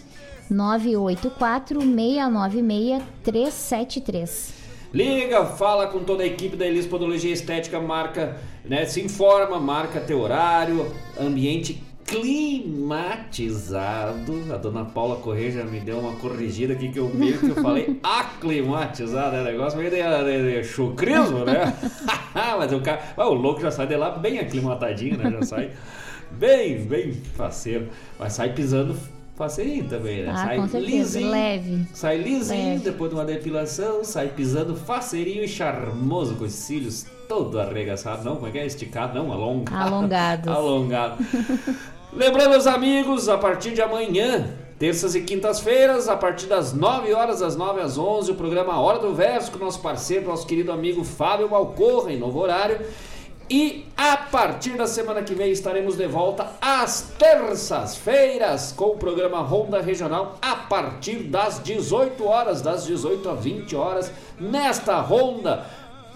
984-696-373. Liga, fala com toda a equipe da Elis Podologia Estética, marca, né, se informa, marca teu horário, ambiente climatizado. A dona Paula Correia já me deu uma corrigida aqui que eu meio que eu falei aclimatizado, é negócio meio de, de, de chucrismo, né? Mas o cara, o louco já sai de lá bem aclimatadinho, né? Já sai bem, bem faceiro. Mas sai pisando faceirinho também, né? Ah, sai com certeza, leve. Sai lisinho, Leve. depois de uma depilação, sai pisando faceirinho e charmoso, com os cílios todo arregaçado. Não, como é que é? Esticado, não, alongado. Alongados. Alongado. Lembrando, meus amigos, a partir de amanhã, terças e quintas-feiras, a partir das 9 horas, das 9 às 11, o programa Hora do Verso, com nosso parceiro, nosso querido amigo Fábio Malcorra, em novo horário. E a partir da semana que vem estaremos de volta às terças-feiras com o programa Ronda Regional a partir das 18 horas, das 18 às 20 horas, nesta ronda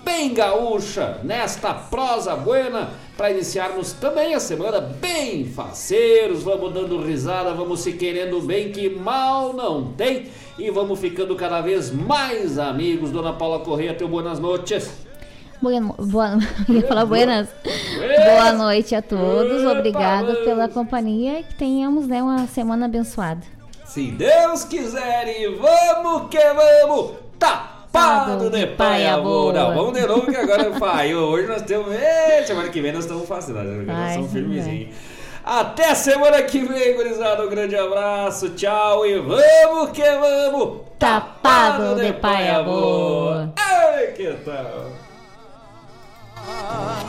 bem gaúcha, nesta prosa buena, para iniciarmos também a semana bem faceiros, vamos dando risada, vamos se querendo bem, que mal não tem, e vamos ficando cada vez mais amigos. Dona Paula Correia, teu boas noites. Bueno, boa, ia falar buenas. Boa noite a todos. Obrigada pela companhia e que tenhamos né, uma semana abençoada. Se Deus quiser e vamos que vamos, Pado de pai, amor. Não, vamos de novo que agora pai. Hoje nós temos. Ei, semana que vem nós estamos fazendo. Nós estamos firmezinhos. Né? Até semana que vem, gurizada. Um grande abraço, tchau e vamos que vamos! Tá tá Tapado de, de pai amor! Ei, que tal? Ah.